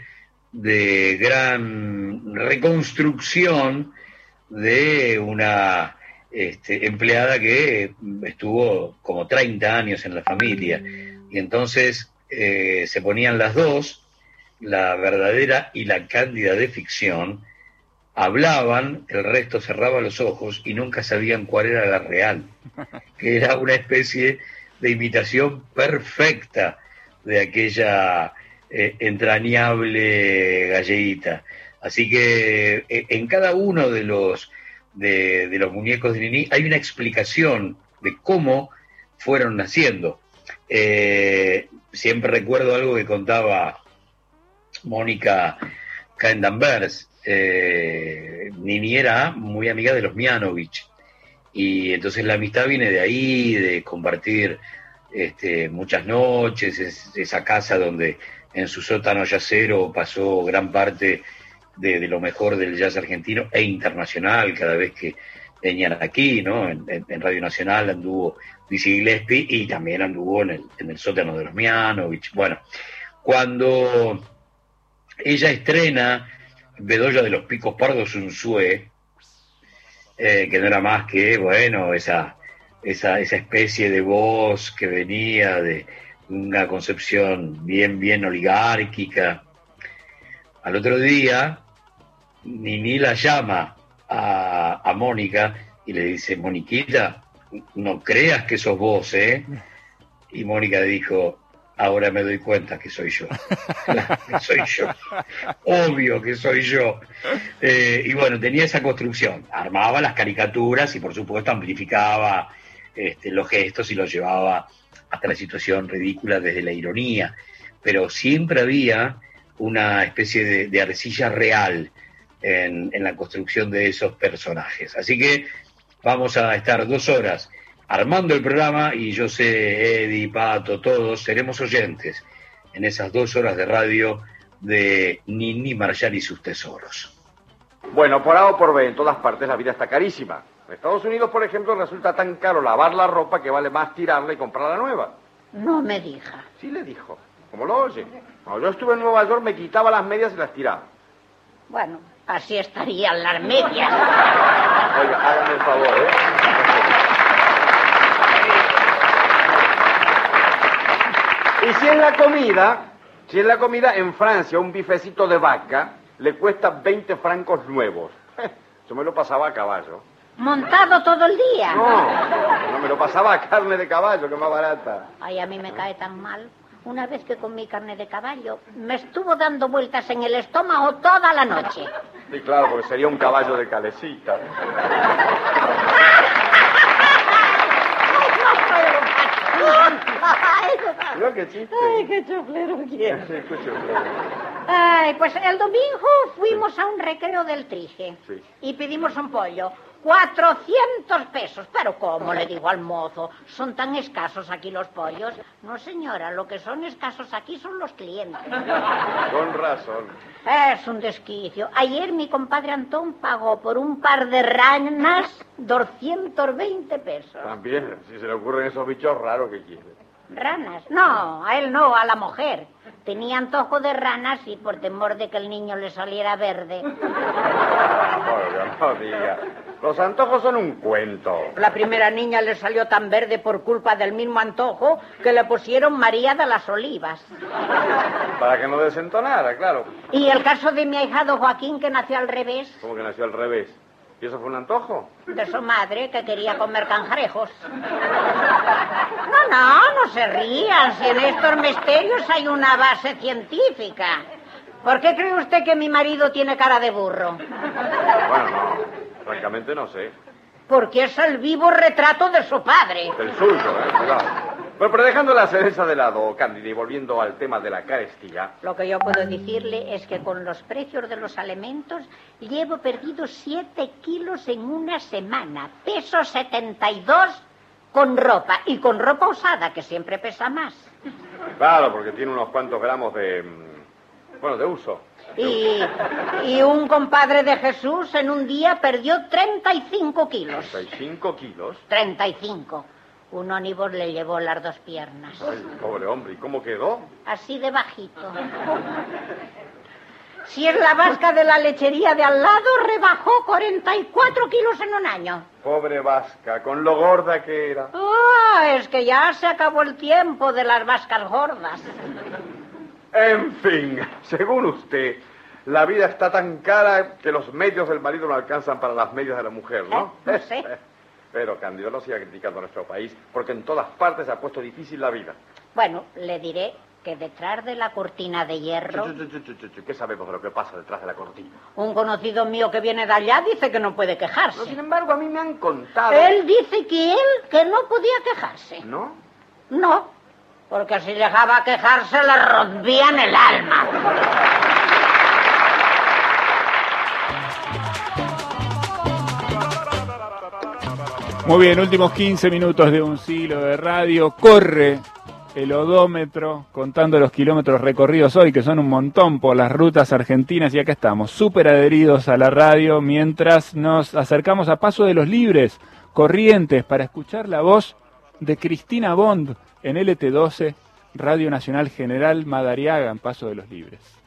de gran reconstrucción de una este, empleada que estuvo como 30 años en la familia. Y entonces eh, se ponían las dos, la verdadera y la cándida de ficción, hablaban, el resto cerraba los ojos y nunca sabían cuál era la real, que era una especie de imitación perfecta de aquella eh, entrañable galleguita. Así que eh, en cada uno de los, de, los muñecos de Nini hay una explicación de cómo fueron naciendo. Eh, siempre recuerdo algo que contaba Mónica Caendanvers. Nini era muy amiga de los Mianovich. Y entonces la amistad viene de ahí, de compartir este, muchas noches, esa casa donde en su sótano yacero pasó gran parte de, lo mejor del jazz argentino e internacional cada vez que venían aquí, ¿no? En, Radio Nacional anduvo Dizzy Gillespie y también anduvo en el, en el sótano de los Mianovich. Bueno, cuando ella estrena Bedoya de los Picos Pardos un Sue, eh, que no era más que, bueno, esa, esa, esa especie de voz que venía de, una concepción bien, bien oligárquica. Al otro día, Nini la llama a, a Mónica y le dice, Moniquita, no creas que sos vos, ¿eh? Y Mónica dijo, ahora me doy cuenta que soy yo. que soy yo. Obvio que soy yo. Eh, y bueno, tenía esa construcción. Armaba las caricaturas y por supuesto amplificaba este, los gestos y los llevaba hasta la situación ridícula desde la ironía, pero siempre había una especie de, arcilla real en, la construcción de esos personajes. Así que vamos a estar dos horas armando el programa y yo sé, Eddie, Pato, todos seremos oyentes en esas dos horas de radio de Nini Marshall y sus tesoros. Bueno, por A o por B, en todas partes la vida está carísima. En Estados Unidos, por ejemplo, resulta tan caro lavar la ropa que vale más tirarla y comprarla nueva. No me diga. Sí le dijo. ¿Cómo lo oye? Cuando yo estuve en Nueva York me quitaba las medias y las tiraba. Bueno, así estarían las medias. Oiga, hágame el favor, ¿eh? Y si en la comida, si en la comida en Francia un bifecito de vaca le cuesta 20 francos nuevos. Yo me lo pasaba a caballo. Montado todo el día. No, no me lo pasaba a carne de caballo, que más barata. Ay, a mí me cae tan mal. Una vez que comí carne de caballo, me estuvo dando vueltas en el estómago toda la noche. Sí, claro, porque sería un caballo de calecita. Ay, qué chiste. Ay, qué chuflero quiero. Ay, pues el domingo fuimos a un recreo del Trige sí. y pedimos un pollo. 400 pesos. Pero ¿cómo? Le digo al mozo. ¿Son tan escasos aquí los pollos? No, señora, lo que son escasos aquí son los clientes. Con razón. Es un desquicio. Ayer mi compadre Antón pagó por un par de ranas 220 pesos. También, si se le ocurren esos bichos raros que quiere. ¿Ranas? No, a él no, a la mujer. Tenía antojo de ranas y por temor de que el niño le saliera verde. no diga. Los antojos son un cuento. La primera niña le salió tan verde por culpa del mismo antojo que le pusieron María de las Olivas. Para que no desentonara, claro. ¿Y el caso de mi ahijado Joaquín que nació al revés? ¿Cómo que nació al revés? ¿Y eso fue un antojo? De su madre, que quería comer canjarejos. No, no, no se rían. Si en estos misterios hay una base científica. ¿Por qué cree usted que mi marido tiene cara de burro? Bueno, no. Francamente no sé. Porque es el vivo retrato de su padre. El suyo, ¿eh? Cuidado. Bueno, pero dejando la cereza de lado, Cándida, y volviendo al tema de la carestía. Lo que yo puedo decirle es que con los precios de los alimentos llevo perdido 7 kilos en una semana. Peso 72 con ropa. Y con ropa usada, que siempre pesa más. Claro, porque tiene unos cuantos gramos de. Mm, bueno, de uso. Y, y, un compadre de Jesús en un día perdió 35 kilos. ¿35 kilos? 35. Un ónibus le llevó las dos piernas. Ay, pobre hombre, ¿y cómo quedó? Así de bajito. Si es la vasca de la lechería de al lado, rebajó 44 kilos en un año. Pobre vasca, con lo gorda que era. Ah, es que ya se acabó el tiempo de las vascas gordas. En fin, según usted, la vida está tan cara que los medios del marido no alcanzan para las medias de la mujer, ¿no? Eh, no sé. Pero Cándido no siga criticando a nuestro país, porque en todas partes se ha puesto difícil la vida. Bueno, le diré que detrás de la cortina de hierro, ¿Qué sabemos de lo que pasa detrás de la cortina? un conocido mío que viene de allá dice que no puede quejarse. Sin embargo, a mí me han contado... Él dice que él que no podía quejarse. ¿No? No, porque si llegaba a quejarse le rompían el alma. Muy bien, últimos 15 minutos de un siglo de radio. Corre el odómetro contando los kilómetros recorridos hoy, que son un montón por las rutas argentinas. Y acá estamos, súper adheridos a la radio, mientras nos acercamos a Paso de los Libres, Corrientes, para escuchar la voz de Cristina Bond en LT12, Radio Nacional General Madariaga, en Paso de los Libres.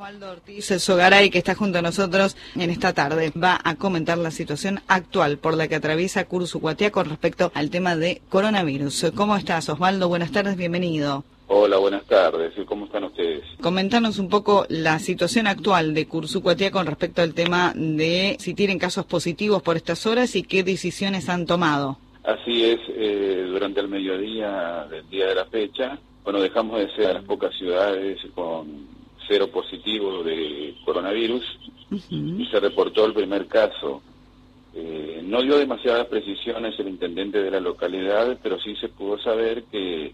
Osvaldo Ortiz Sogaray, que está junto a nosotros en esta tarde, va a comentar la situación actual por la que atraviesa Cursucuatiá con respecto al tema de coronavirus. ¿Cómo estás, Osvaldo? Buenas tardes, bienvenido. Hola, buenas tardes. ¿Y ¿Cómo están ustedes? Comentanos un poco la situación actual de Cursucuatiá con respecto al tema de si tienen casos positivos por estas horas y qué decisiones han tomado. Así es, eh, durante el mediodía del día de la fecha, bueno, dejamos de ser las pocas ciudades con cero positivo de coronavirus y se reportó el primer caso. Eh, no dio demasiadas precisiones el intendente de la localidad, pero sí se pudo saber que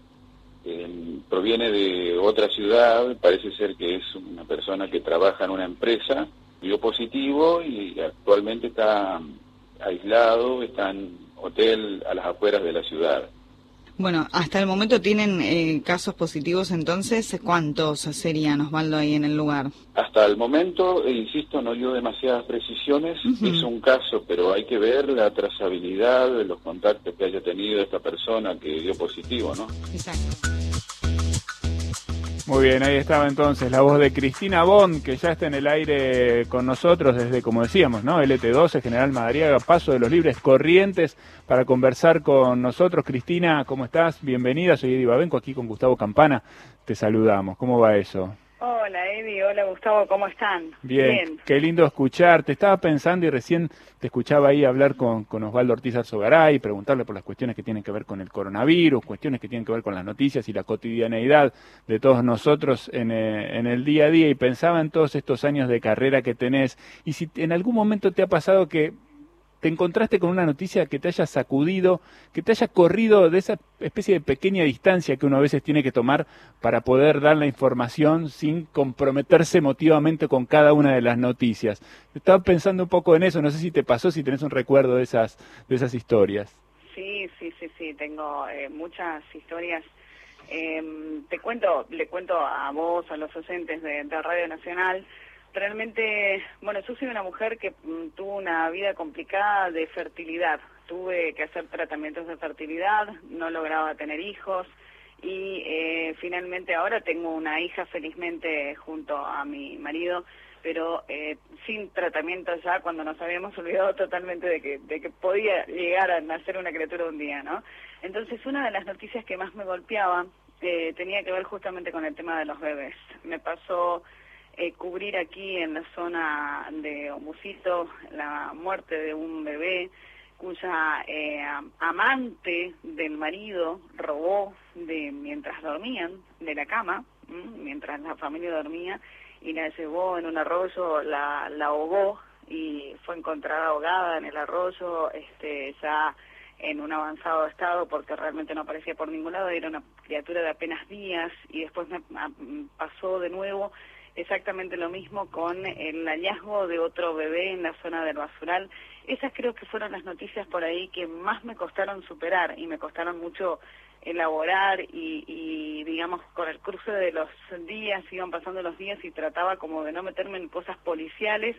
eh, proviene de otra ciudad, parece ser que es una persona que trabaja en una empresa, dio positivo y actualmente está aislado, está en hotel a las afueras de la ciudad. Bueno, hasta el momento tienen eh, casos positivos, entonces, ¿cuántos serían, Osvaldo, ahí en el lugar? Hasta el momento, e insisto, no dio demasiadas precisiones, es un caso, pero hay que ver la trazabilidad de los contactos que haya tenido esta persona que dio positivo, ¿no? Exacto. Muy bien, ahí estaba entonces la voz de Cristina Bond, que ya está en el aire con nosotros desde, como decíamos, ¿no? LT12, General Madariaga, Paso de los Libres Corrientes, para conversar con nosotros. Cristina, ¿cómo estás? Bienvenida, soy Eddie Babenco, aquí con Gustavo Campana. Te saludamos. ¿Cómo va eso? Hola, Eddie. Hola, Gustavo. ¿Cómo están? Bien, qué lindo escucharte. Estaba pensando y recién te escuchaba ahí hablar con, con Osvaldo Ortiz Alzogaray, preguntarle por las cuestiones que tienen que ver con el coronavirus, cuestiones que tienen que ver con las noticias y la cotidianeidad de todos nosotros en, eh, en el día a día. Y pensaba en todos estos años de carrera que tenés. Y si en algún momento te ha pasado que te encontraste con una noticia que te haya sacudido, que te haya corrido de esa especie de pequeña distancia que uno a veces tiene que tomar para poder dar la información sin comprometerse emotivamente con cada una de las noticias. Estaba pensando un poco en eso, no sé si te pasó, si tenés un recuerdo de esas, de esas historias. Sí, sí, sí, sí. Tengo eh, muchas historias. Eh, te cuento, le cuento a vos, a los docentes de, de Radio Nacional, realmente, bueno, yo soy una mujer que mm, tuvo una vida complicada de fertilidad. Tuve que hacer tratamientos de fertilidad, no lograba tener hijos y eh, finalmente ahora tengo una hija felizmente junto a mi marido, pero eh, sin tratamiento ya cuando nos habíamos olvidado totalmente de que, de que podía llegar a nacer una criatura un día, ¿no? Entonces una de las noticias que más me golpeaba eh, tenía que ver justamente con el tema de los bebés. Me pasó eh, cubrir aquí en la zona de Omusito la muerte de un bebé cuya eh, amante del marido robó de mientras dormían de la cama, mientras la familia dormía, y la llevó en un arroyo, la, la ahogó y fue encontrada ahogada en el arroyo, este, ya en un avanzado estado porque realmente no aparecía por ningún lado, era una criatura de apenas días y después me pasó de nuevo exactamente lo mismo con el hallazgo de otro bebé en la zona del basural. Esas creo que fueron las noticias por ahí que más me costaron superar y me costaron mucho elaborar y, y digamos con el cruce de los días iban pasando los días y trataba como de no meterme en cosas policiales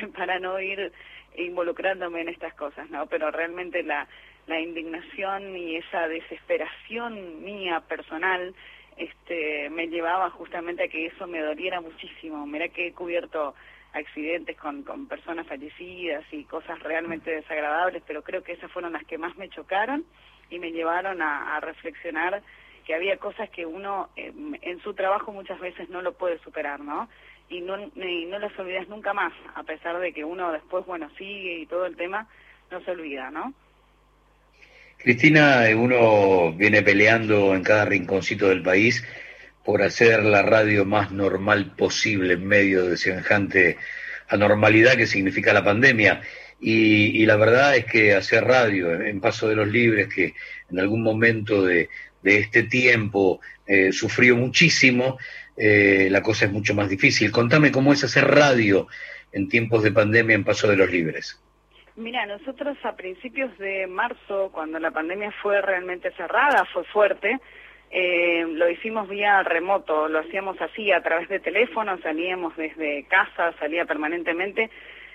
para no ir involucrándome en estas cosas, ¿no? Pero realmente la, la indignación y esa desesperación mía personal este, me llevaba justamente a que eso me doliera muchísimo. Mira que he cubierto accidentes con, con personas fallecidas y cosas realmente desagradables, pero creo que esas fueron las que más me chocaron y me llevaron a, reflexionar que había cosas que uno eh, en su trabajo muchas veces no lo puede superar, ¿no? Y no, y no las olvidas nunca más, a pesar de que uno después, bueno, sigue y todo el tema, no se olvida, ¿no? Cristina, uno viene peleando en cada rinconcito del país por hacer la radio más normal posible en medio de semejante anormalidad que significa la pandemia. Y, la verdad es que hacer radio en Paso de los Libres, que en algún momento de, este tiempo eh, sufrió muchísimo, eh, la cosa es mucho más difícil. Contame cómo es hacer radio en tiempos de pandemia en Paso de los Libres. Mira, nosotros a principios de marzo, cuando la pandemia fue realmente cerrada, fue fuerte, eh, lo hicimos vía remoto, lo hacíamos así, a través de teléfono, salíamos desde casa, salía permanentemente.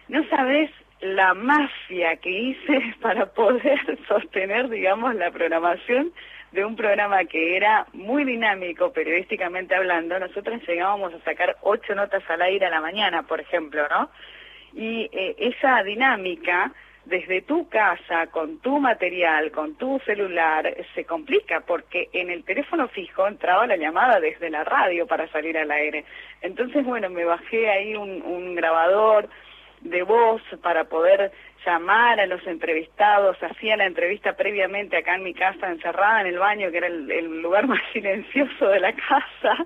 No sabes la mafia que hice para poder sostener, digamos, la programación de un programa que era muy dinámico periodísticamente hablando. Nosotros llegábamos a sacar ocho notas al aire a la mañana, por ejemplo, ¿no? Y eh, esa dinámica desde tu casa, con tu material, con tu celular, se complica porque en el teléfono fijo entraba la llamada desde la radio para salir al aire. Entonces, bueno, me bajé ahí un, un grabador de voz para poder llamar a los entrevistados, hacía la entrevista previamente acá en mi casa, encerrada en el baño, que era el, lugar más silencioso de la casa,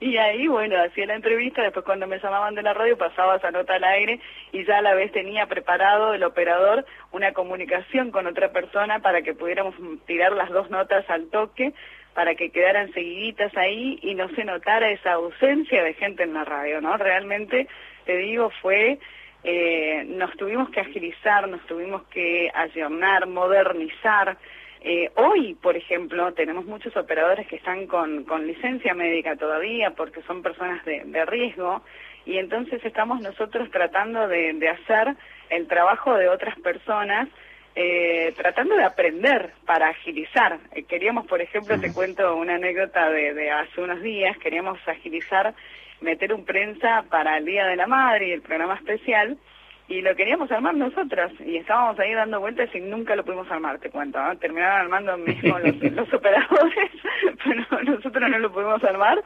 y ahí, bueno, hacía la entrevista, después cuando me llamaban de la radio pasaba esa nota al aire y ya a la vez tenía preparado el operador una comunicación con otra persona para que pudiéramos tirar las dos notas al toque para que quedaran seguiditas ahí y no se notara esa ausencia de gente en la radio, ¿no? Realmente, te digo, fue eh, nos tuvimos que agilizar, nos tuvimos que ayornar, modernizar. Eh, hoy, por ejemplo, tenemos muchos operadores que están con, con licencia médica todavía porque son personas de, de riesgo y entonces estamos nosotros tratando de, de hacer el trabajo de otras personas eh, tratando de aprender para agilizar. Eh, queríamos, por ejemplo, te cuento una anécdota de, de hace unos días, queríamos agilizar meter un prensa para el Día de la Madre y el programa especial, y lo queríamos armar nosotros, y estábamos ahí dando vueltas y nunca lo pudimos armar, te cuento, terminaron armando mismo los, los operadores, pero nosotros no lo pudimos armar,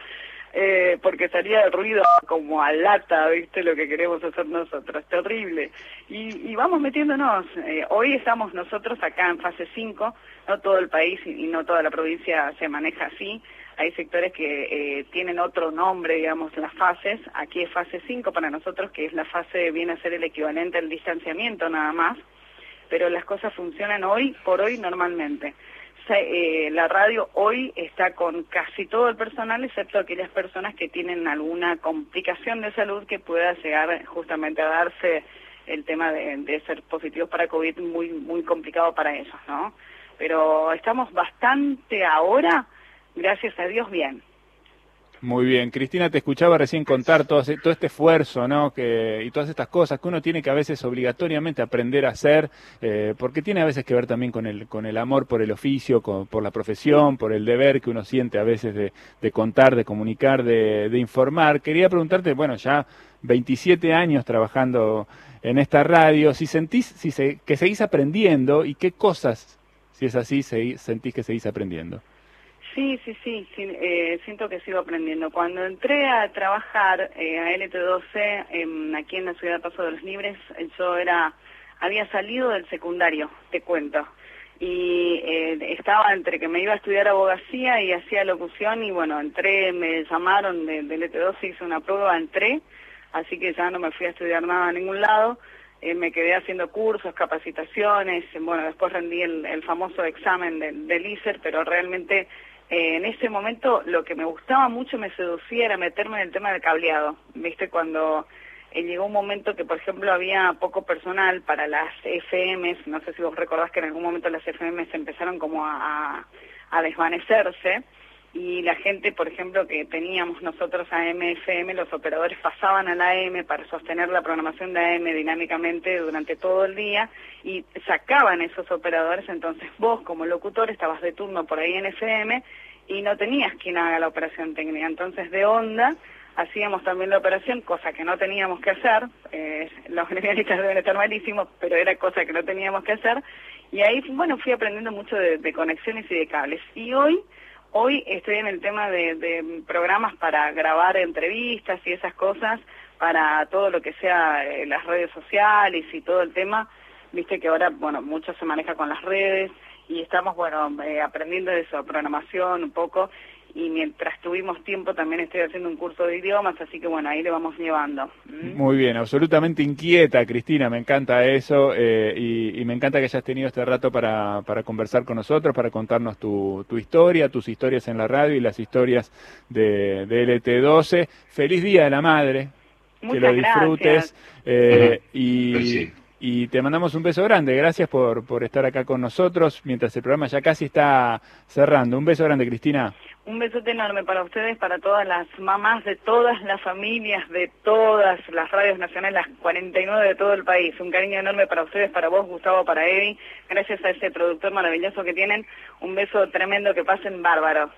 eh, porque salía el ruido como a lata, ¿viste? Lo que queremos hacer nosotros, terrible. Y, y vamos metiéndonos. Eh, hoy estamos nosotros acá en fase 5, no todo el país y, no toda la provincia se maneja así. Hay sectores que eh, tienen otro nombre, digamos, las fases. Aquí es fase 5 para nosotros, que es la fase, viene a ser el equivalente al distanciamiento nada más. Pero las cosas funcionan hoy por hoy normalmente. Eh, la radio hoy está con casi todo el personal, excepto aquellas personas que tienen alguna complicación de salud que pueda llegar justamente a darse el tema de, ser positivos para COVID muy muy complicado para ellos, ¿no? Pero estamos bastante ahora, gracias a Dios, bien. Muy bien, Cristina, te escuchaba recién contar todo, todo este esfuerzo, ¿no? Que, y todas estas cosas que uno tiene que a veces obligatoriamente aprender a hacer, eh, porque tiene a veces que ver también con el, con el amor por el oficio, por la profesión, por el deber que uno siente a veces de, contar, de comunicar, de, de, informar. Quería preguntarte, bueno, ya 27 años trabajando en esta radio, si sentís si se, que seguís aprendiendo y qué cosas, si es así, sentís que seguís aprendiendo. Sí, sí, sí, eh, siento que sigo aprendiendo. Cuando entré a trabajar eh, a LT12 aquí en la ciudad de Paso de los Libres, yo era, había salido del secundario, te cuento, y eh, estaba entre que me iba a estudiar abogacía y hacía locución y bueno, entré, me llamaron de, del LT12, hice una prueba, entré, así que ya no me fui a estudiar nada a ningún lado. me quedé haciendo cursos, capacitaciones, bueno, después rendí el, famoso examen del, del ISER, pero realmente en ese momento lo que me gustaba mucho, me seducía, era meterme en el tema del cableado. ¿Viste? Cuando eh, llegó un momento que, por ejemplo, había poco personal para las FMs, no sé si vos recordás que en algún momento las FMs empezaron como a, a desvanecerse, y la gente, por ejemplo, que teníamos nosotros a MFM, los operadores pasaban a la AM para sostener la programación de AM dinámicamente durante todo el día y sacaban esos operadores, entonces vos como locutor estabas de turno por ahí en FM y no tenías quien haga la operación técnica. Entonces, de onda, hacíamos también la operación, cosa que no teníamos que hacer. Eh, los generalistas deben estar malísimos, pero era cosa que no teníamos que hacer. Y ahí, bueno, fui aprendiendo mucho de conexiones y de cables. Y hoy, hoy estoy en el tema de, programas para grabar entrevistas y esas cosas, para todo lo que sea eh, las redes sociales y todo el tema. Viste que ahora, bueno, mucho se maneja con las redes y estamos, bueno, eh, aprendiendo de eso, programación un poco y mientras tuvimos tiempo también estoy haciendo un curso de idiomas, así que bueno, ahí le vamos llevando. ¿Mm? Muy bien, absolutamente inquieta, Cristina, me encanta eso eh, y, y me encanta que hayas tenido este rato para, para conversar con nosotros, para contarnos tu, tu historia, tus historias en la radio y las historias de, de LT12. Feliz Día de la Madre, que lo disfrutes gracias. eh, y, y te mandamos un beso grande, gracias por, por estar acá con nosotros mientras el programa ya casi está cerrando. Un beso grande, Cristina. Un besote enorme para ustedes, para todas las mamás de todas las familias, de todas las radios nacionales, las 49 de todo el país. Un cariño enorme para ustedes, para vos, Gustavo, para Evi. Gracias a ese productor maravilloso que tienen. Un beso tremendo, que pasen bárbaro.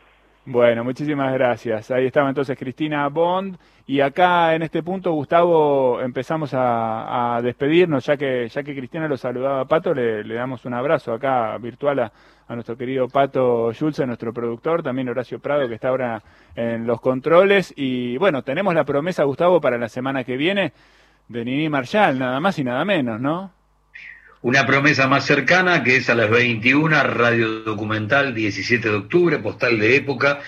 Bueno, muchísimas gracias. Ahí estaba entonces Cristina Bond y acá en este punto Gustavo empezamos a, despedirnos ya que ya que Cristina lo saludaba a Pato le, damos un abrazo acá virtual a, a nuestro querido Pato Schulze, nuestro productor, también Horacio Prado que está ahora en los controles y bueno tenemos la promesa Gustavo para la semana que viene de Nini Marshall nada más y nada menos, ¿no? Una promesa más cercana que es a las 21, radio documental 17 de octubre, postal de época,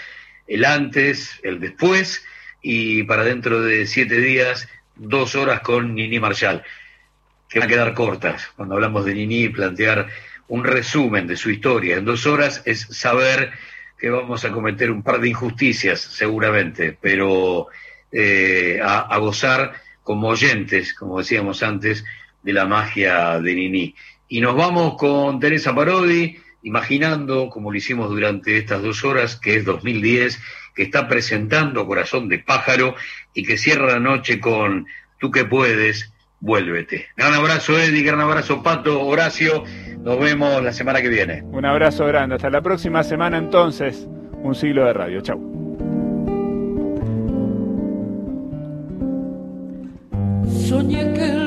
el antes, el después y para dentro de siete días, dos horas con Nini Marshall, que van a quedar cortas. Cuando hablamos de Nini, plantear un resumen de su historia en dos horas es saber que vamos a cometer un par de injusticias seguramente, pero eh, a, a gozar como oyentes, como decíamos antes, de la magia de Nini. Y nos vamos con Teresa Parodi, imaginando, como lo hicimos durante estas dos horas, que es 2010, que está presentando Corazón de Pájaro y que cierra la noche con Tú que puedes, vuélvete. Gran abrazo, Eddie, gran abrazo, Pato, Horacio. Nos vemos la semana que viene. Un abrazo grande. Hasta la próxima semana entonces. Un siglo de radio. Chau. Soñé que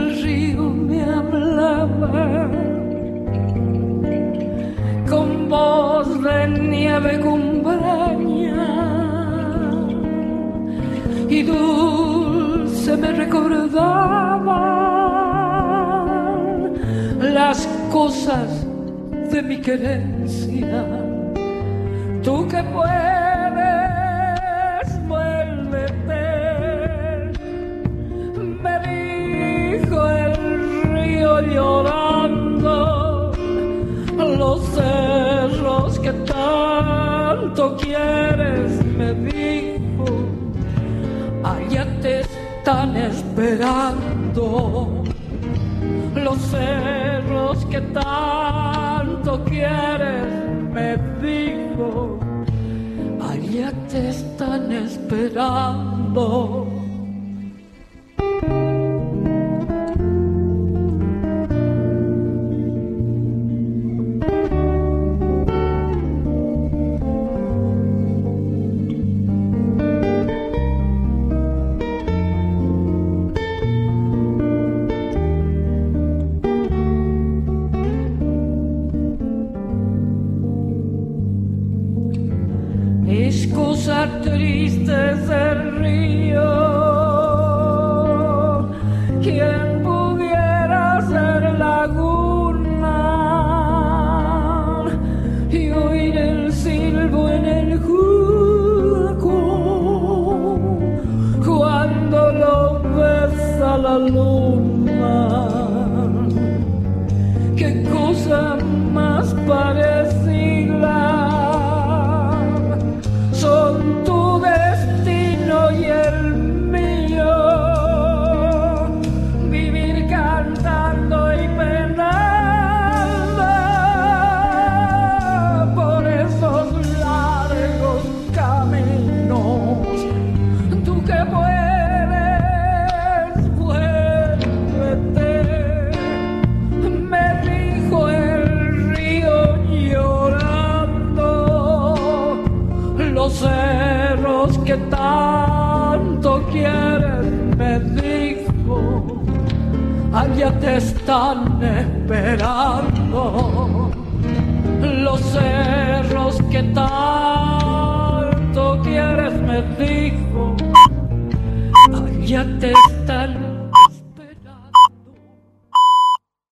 con voz de nieve cumbraña y dulce me recordaba las cosas de mi querencia. Tú que puedes, llorando, los cerros que tanto quieres, me dijo, allá te están esperando. Los cerros que tanto quieres, me dijo, allá te están esperando.